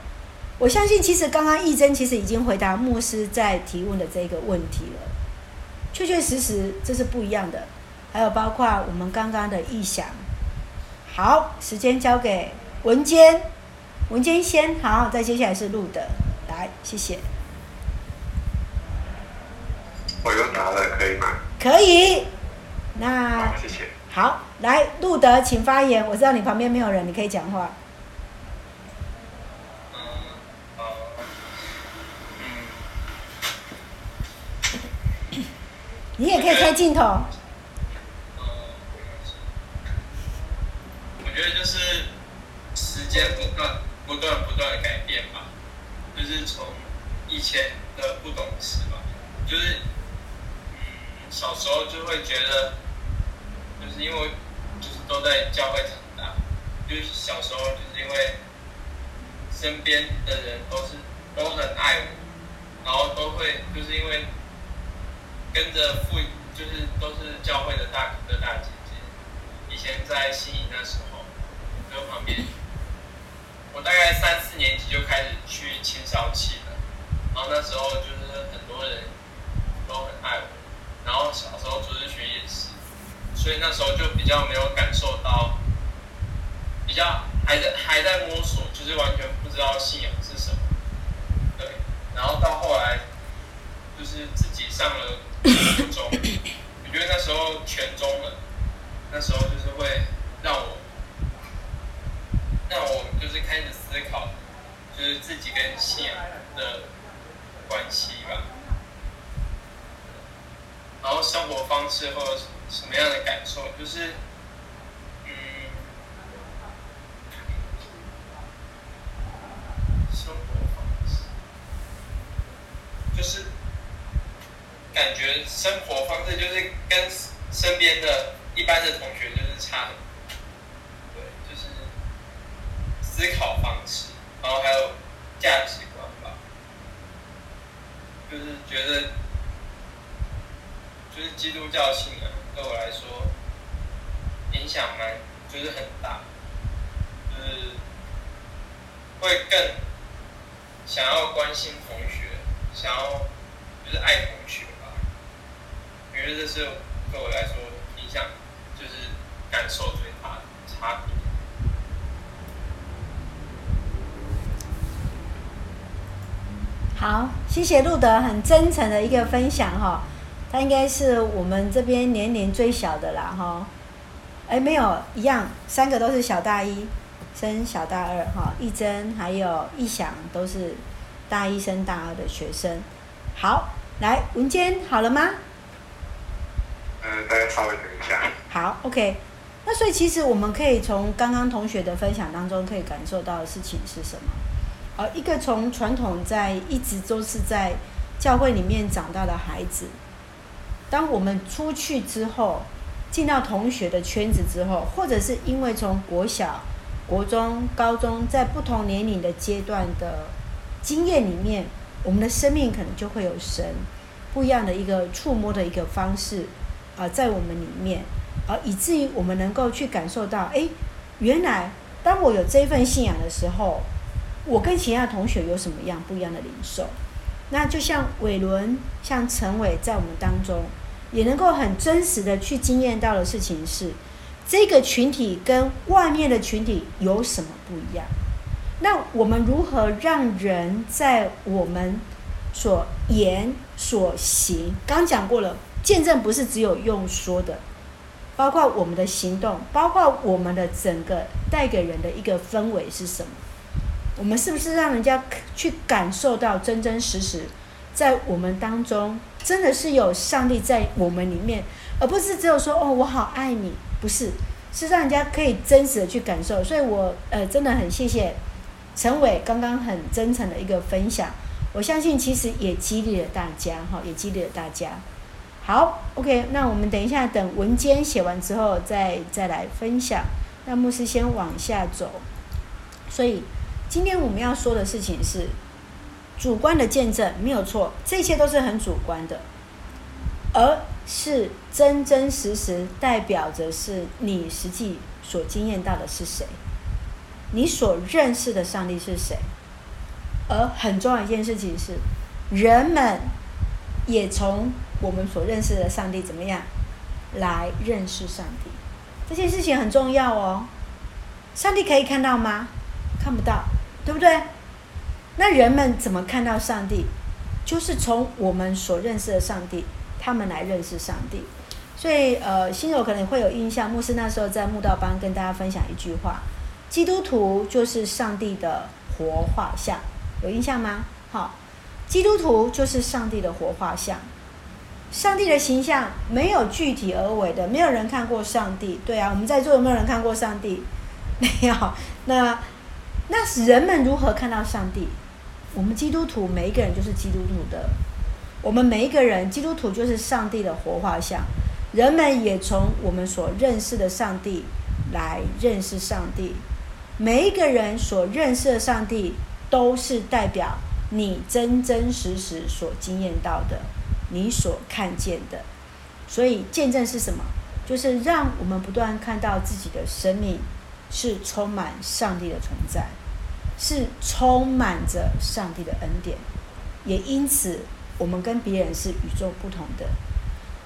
我相信，其实刚刚义珍其实已经回答牧师在提问的这个问题了。确确实实，这是不一样的。还有包括我们刚刚的异想。好，时间交给文坚，文坚先好，再接下来是路德，来，谢谢。我又答了，可以吗？可以。那好，谢谢。好，来，路德，请发言。我知道你旁边没有人，你可以讲话。你也可以开镜头。嗯，我觉得就是时间不断、不断、不断的改变吧，就是从以前的不懂事吧，就是。小时候就会觉得，就是因为就是都在教会长大，就是小时候就是因为身边的人都是都很爱我，然后都会就是因为跟着父就是都是教会的大哥大姐姐，以前在新营那时候，就旁边，我大概三四年级就开始去青少期了，然后那时候就是很多人都很爱我。然后小时候主日学也是，所以那时候就比较没有感受到，比较还在还在摸索，就是完全不知道信仰是什么。对，然后到后来，就是自己上了初中，我觉得那时候全中了，那时候就是会让我，让我就是开始思考，就是自己跟信仰的关系吧。然后生活方式或者什么样的感受，就是，嗯，生活方式，就是感觉生活方式就是跟身边的一般的同学就是差很多，对，就是思考方式，然后还有价值观吧，就是觉得。就是基督教信仰对我来说影响蛮，就是很大，就是会更想要关心同学，想要就是爱同学吧。我觉得这是对我来说影响，就是感受最大的差别。好，谢谢路德很真诚的一个分享哈。他应该是我们这边年龄最小的啦，哈，哎，没有一样，三个都是小大一升小大二，哈，一珍还有一想都是大一升大二的学生。好，来文坚好了吗？嗯，大家稍微等一下。好，OK。那所以其实我们可以从刚刚同学的分享当中可以感受到的事情是什么？呃，一个从传统在一直都是在教会里面长大的孩子。当我们出去之后，进到同学的圈子之后，或者是因为从国小、国中、高中，在不同年龄的阶段的经验里面，我们的生命可能就会有神不一样的一个触摸的一个方式，啊、在我们里面，而、以至于我们能够去感受到，哎，原来当我有这份信仰的时候，我跟其他同学有什么样不一样的领受？那就像伟伦、像陈伟在我们当中，也能够很真实的去经验到的事情是，这个群体跟外面的群体有什么不一样？那我们如何让人在我们所言所行？刚讲过了，见证不是只有用说的，包括我们的行动，包括我们的整个带给人的一个氛围是什么？我们是不是让人家去感受到真真实实，在我们当中真的是有上帝在我们里面，而不是只有说哦，我好爱你，不是，是让人家可以真实的去感受。所以我呃真的很谢谢。陈伟刚刚很真诚的一个分享，我相信其实也激励了大家哈，也激励了大家。好，OK，那我们等一下等文件写完之后再再来分享。那牧师先往下走。所以今天我们要说的事情是主观的见证没有错，这些都是很主观的，而是真真实实代表着是你实际所经验到的是谁。你所认识的上帝是谁？而很重要一件事情是，人们也从我们所认识的上帝怎么样来认识上帝？这件事情很重要哦。上帝可以看到吗？看不到，对不对？那人们怎么看到上帝？就是从我们所认识的上帝，他们来认识上帝。所以，呃，新手可能会有印象，牧师那时候在慕道班跟大家分享一句话。基督徒就是上帝的活画像，有印象吗？好，基督徒就是上帝的活画像。上帝的形象没有具体而为的，没有人看过上帝。对啊，我们在座有没有人看过上帝？没有。那那人们如何看到上帝？我们基督徒每一个人就是基督徒的，我们每一个人基督徒就是上帝的活画像。人们也从我们所认识的上帝来认识上帝。每一个人所认识的上帝，都是代表你真真实实所经验到的，你所看见的。所以见证是什么？就是让我们不断看到自己的生命是充满上帝的存在，是充满着上帝的恩典。也因此，我们跟别人是与众不同的。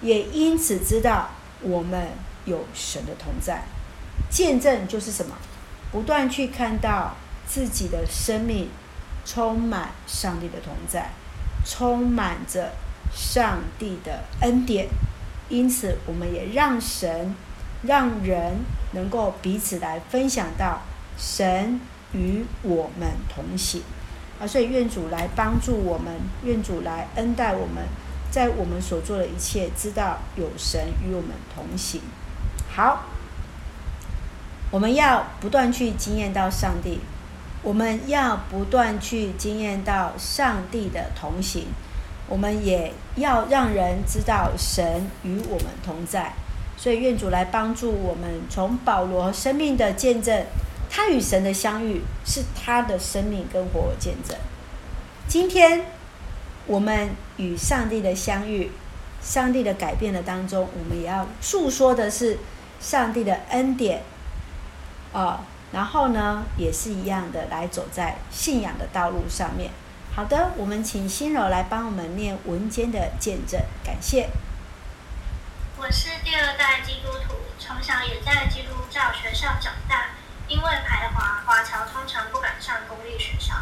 也因此，知道我们有神的同在。见证就是什么？不断去看到自己的生命充满上帝的同在，充满着上帝的恩典，因此我们也让神、让人能够彼此来分享到神与我们同行啊！所以愿主来帮助我们，愿主来恩待我们，在我们所做的一切，知道有神与我们同行。好。我们要不断去经验到上帝，我们要不断去经验到上帝的同行，我们也要让人知道神与我们同在。所以愿主来帮助我们，从保罗生命的见证，他与神的相遇是他的生命跟活见证。今天我们与上帝的相遇，上帝的改变的当中，我们也要诉说的是上帝的恩典。啊、哦，然后呢，也是一样的，来走在信仰的道路上面。好的，我们请心柔来帮我们念文间的见证，感谢。我是第二代基督徒，从小也在基督教学校长大，因为排华，华侨通常不敢上公立学校。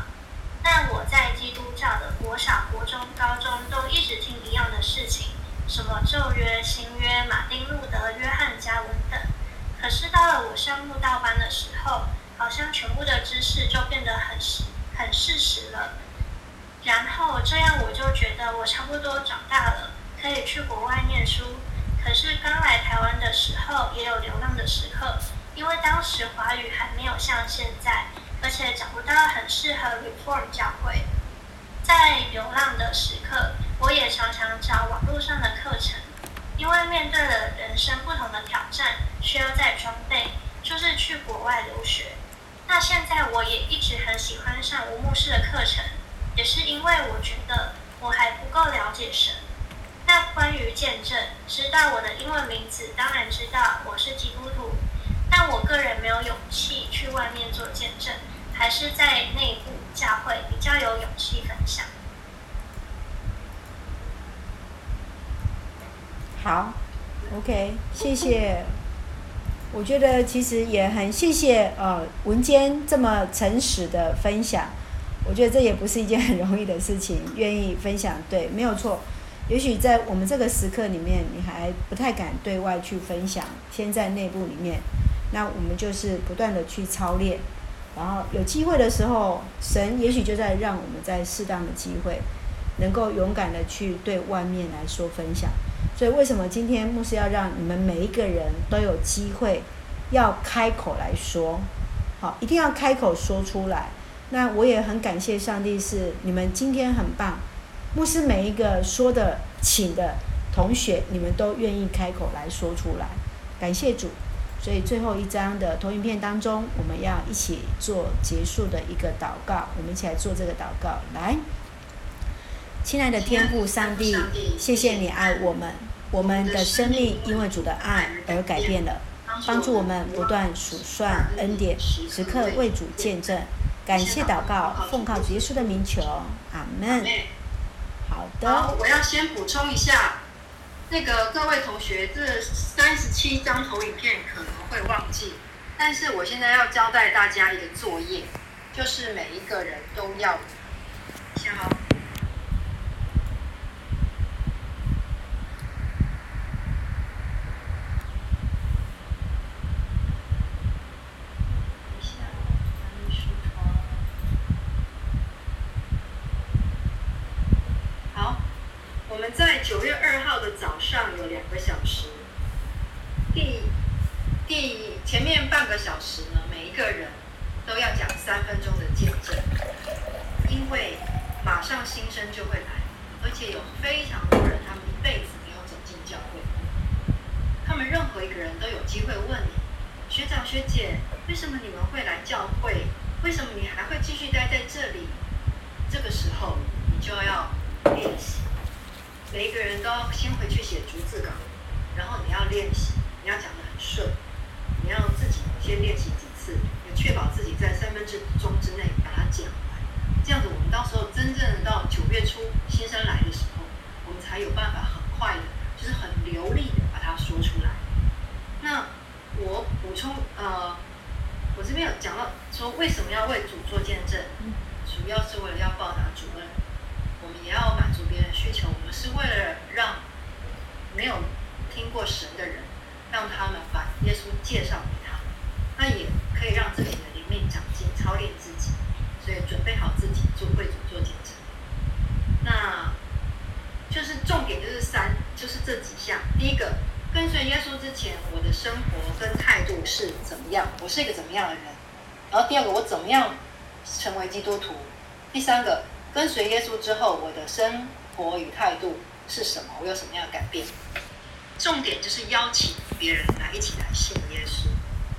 但我在基督教的国小、国中、高中都一直听一样的事情，什么旧约、新约、马丁路德、约翰加文等。可是到了我上慕道班的时候，好像全部的知识就变得很实、很事实了。然后这样我就觉得我差不多长大了，可以去国外念书。可是刚来台湾的时候也有流浪的时刻，因为当时华语还没有像现在，而且找不到很适合 Reform 教会。在流浪的时刻，我也常常找网络上的课程。因为面对了人生不同的挑战，需要再装备，就是去国外留学。那现在我也一直很喜欢上吴牧师的课程，也是因为我觉得我还不够了解神。那关于见证，知道我的英文名字，当然知道我是基督徒，但我个人没有勇气去外面做见证，还是在内部教会比较有勇气分享。好，OK，谢谢。我觉得其实也很谢谢呃文坚这么诚实的分享。我觉得这也不是一件很容易的事情，愿意分享，对，没有错。也许在我们这个时刻里面，你还不太敢对外去分享，先在内部里面。那我们就是不断的去操练，然后有机会的时候，神也许就在让我们在适当的机会，能够勇敢的去对外面来说分享。所以为什么今天牧师要让你们每一个人都有机会要开口来说？好，一定要开口说出来。那我也很感谢上帝，是你们今天很棒。牧师每一个说的请的同学，你们都愿意开口来说出来，感谢主。所以最后一张的投影片当中，我们要一起做结束的一个祷告，我们一起来做这个祷告。来，亲爱的天父上帝，谢谢你爱我们，我们的生命因为主的爱而改变了，帮助我们不断数算恩典，时刻为主见证。感谢祷告，奉靠主耶稣的名求，阿门。好的。我要先补充一下，那个各位同学，这三十七张投影片可能会忘记，但是我现在要交代大家一个作业，就是每一个人都要，先好。九月二号的早上有两个小时，第第前面半个小时呢，每一个人都要讲三分钟的见证，因为马上新生就会来，而且有非常多人他们一辈子没有走进教会，他们任何一个人都有机会问你，学长学姐，为什么你们会来教会？为什么你还会继续待在这里？这个时候你就要练习。每一个人都要先回去写逐字稿，然后你要练习，你要讲得很顺，你要自己先练习几次，也确保自己在三分之钟之内把它讲完。这样子，我们到时候真正到九月初新生来的时候，我们才有办法很快的，就是很流利的把它说出来。那我补充，呃，我这边有讲到说为什么要为主做见证，主要是为了要报答主恩。也要满足别人的需求，我们是为了让没有听过神的人，让他们把耶稣介绍给他们，那也可以让自己的灵命长进，操练自己，所以准备好自己做会主做见证。那就是重点就是三，就是这几项。第一个，跟随耶稣之前，我的生活跟态度是怎么样？我是一个怎么样的人？然后第二个，我怎么样成为基督徒？第三个。跟随耶稣之后，我的生活与态度是什么？我有什么样的改变？重点就是邀请别人来一起来信耶稣，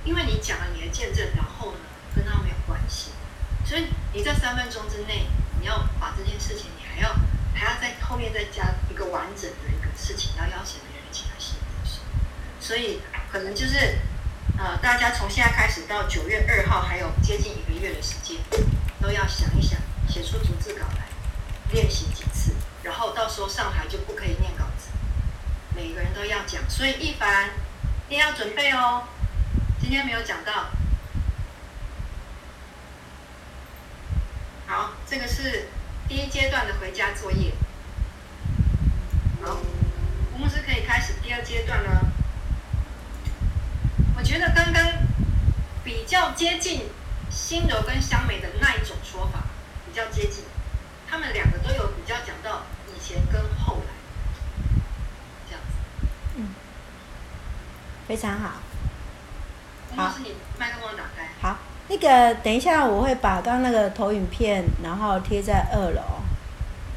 因为你讲了你的见证，然后呢，跟他没有关系。所以你在三分钟之内，你要把这件事情，你还要还要在后面再加一个完整的一个事情，要邀请别人一起来信耶稣。所以可能就是呃，大家从现在开始到九月二号，还有接近一个月的时间，都要想一想。写出逐字稿来，练习几次，然后到时候上台就不可以念稿子，每个人都要讲。所以一凡，一定要准备哦。今天没有讲到。好，这个是第一阶段的回家作业。好，我们是可以开始第二阶段了。我觉得刚刚比较接近心柔跟香美的那一种说法。比较接近，他们两个都有比较讲到以前跟后来，这样子。嗯，非常好。好，是你麦克风打开。好，那个等一下我会把刚刚那个投影片，然后贴在二楼，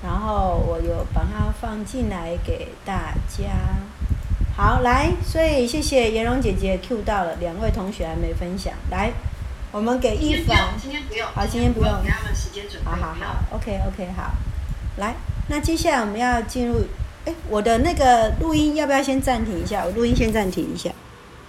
然后我有把它放进来给大家。好，来，所以谢谢颜蓉姐姐 Q 到了，两位同学还没分享，来。我们给一凡，今天不用，好，今天不用，给他们时间准备。好好好，OK OK 好，来，那接下来我们要进入哎，我的那个录音要不要先暂停一下？我录音先暂停一下。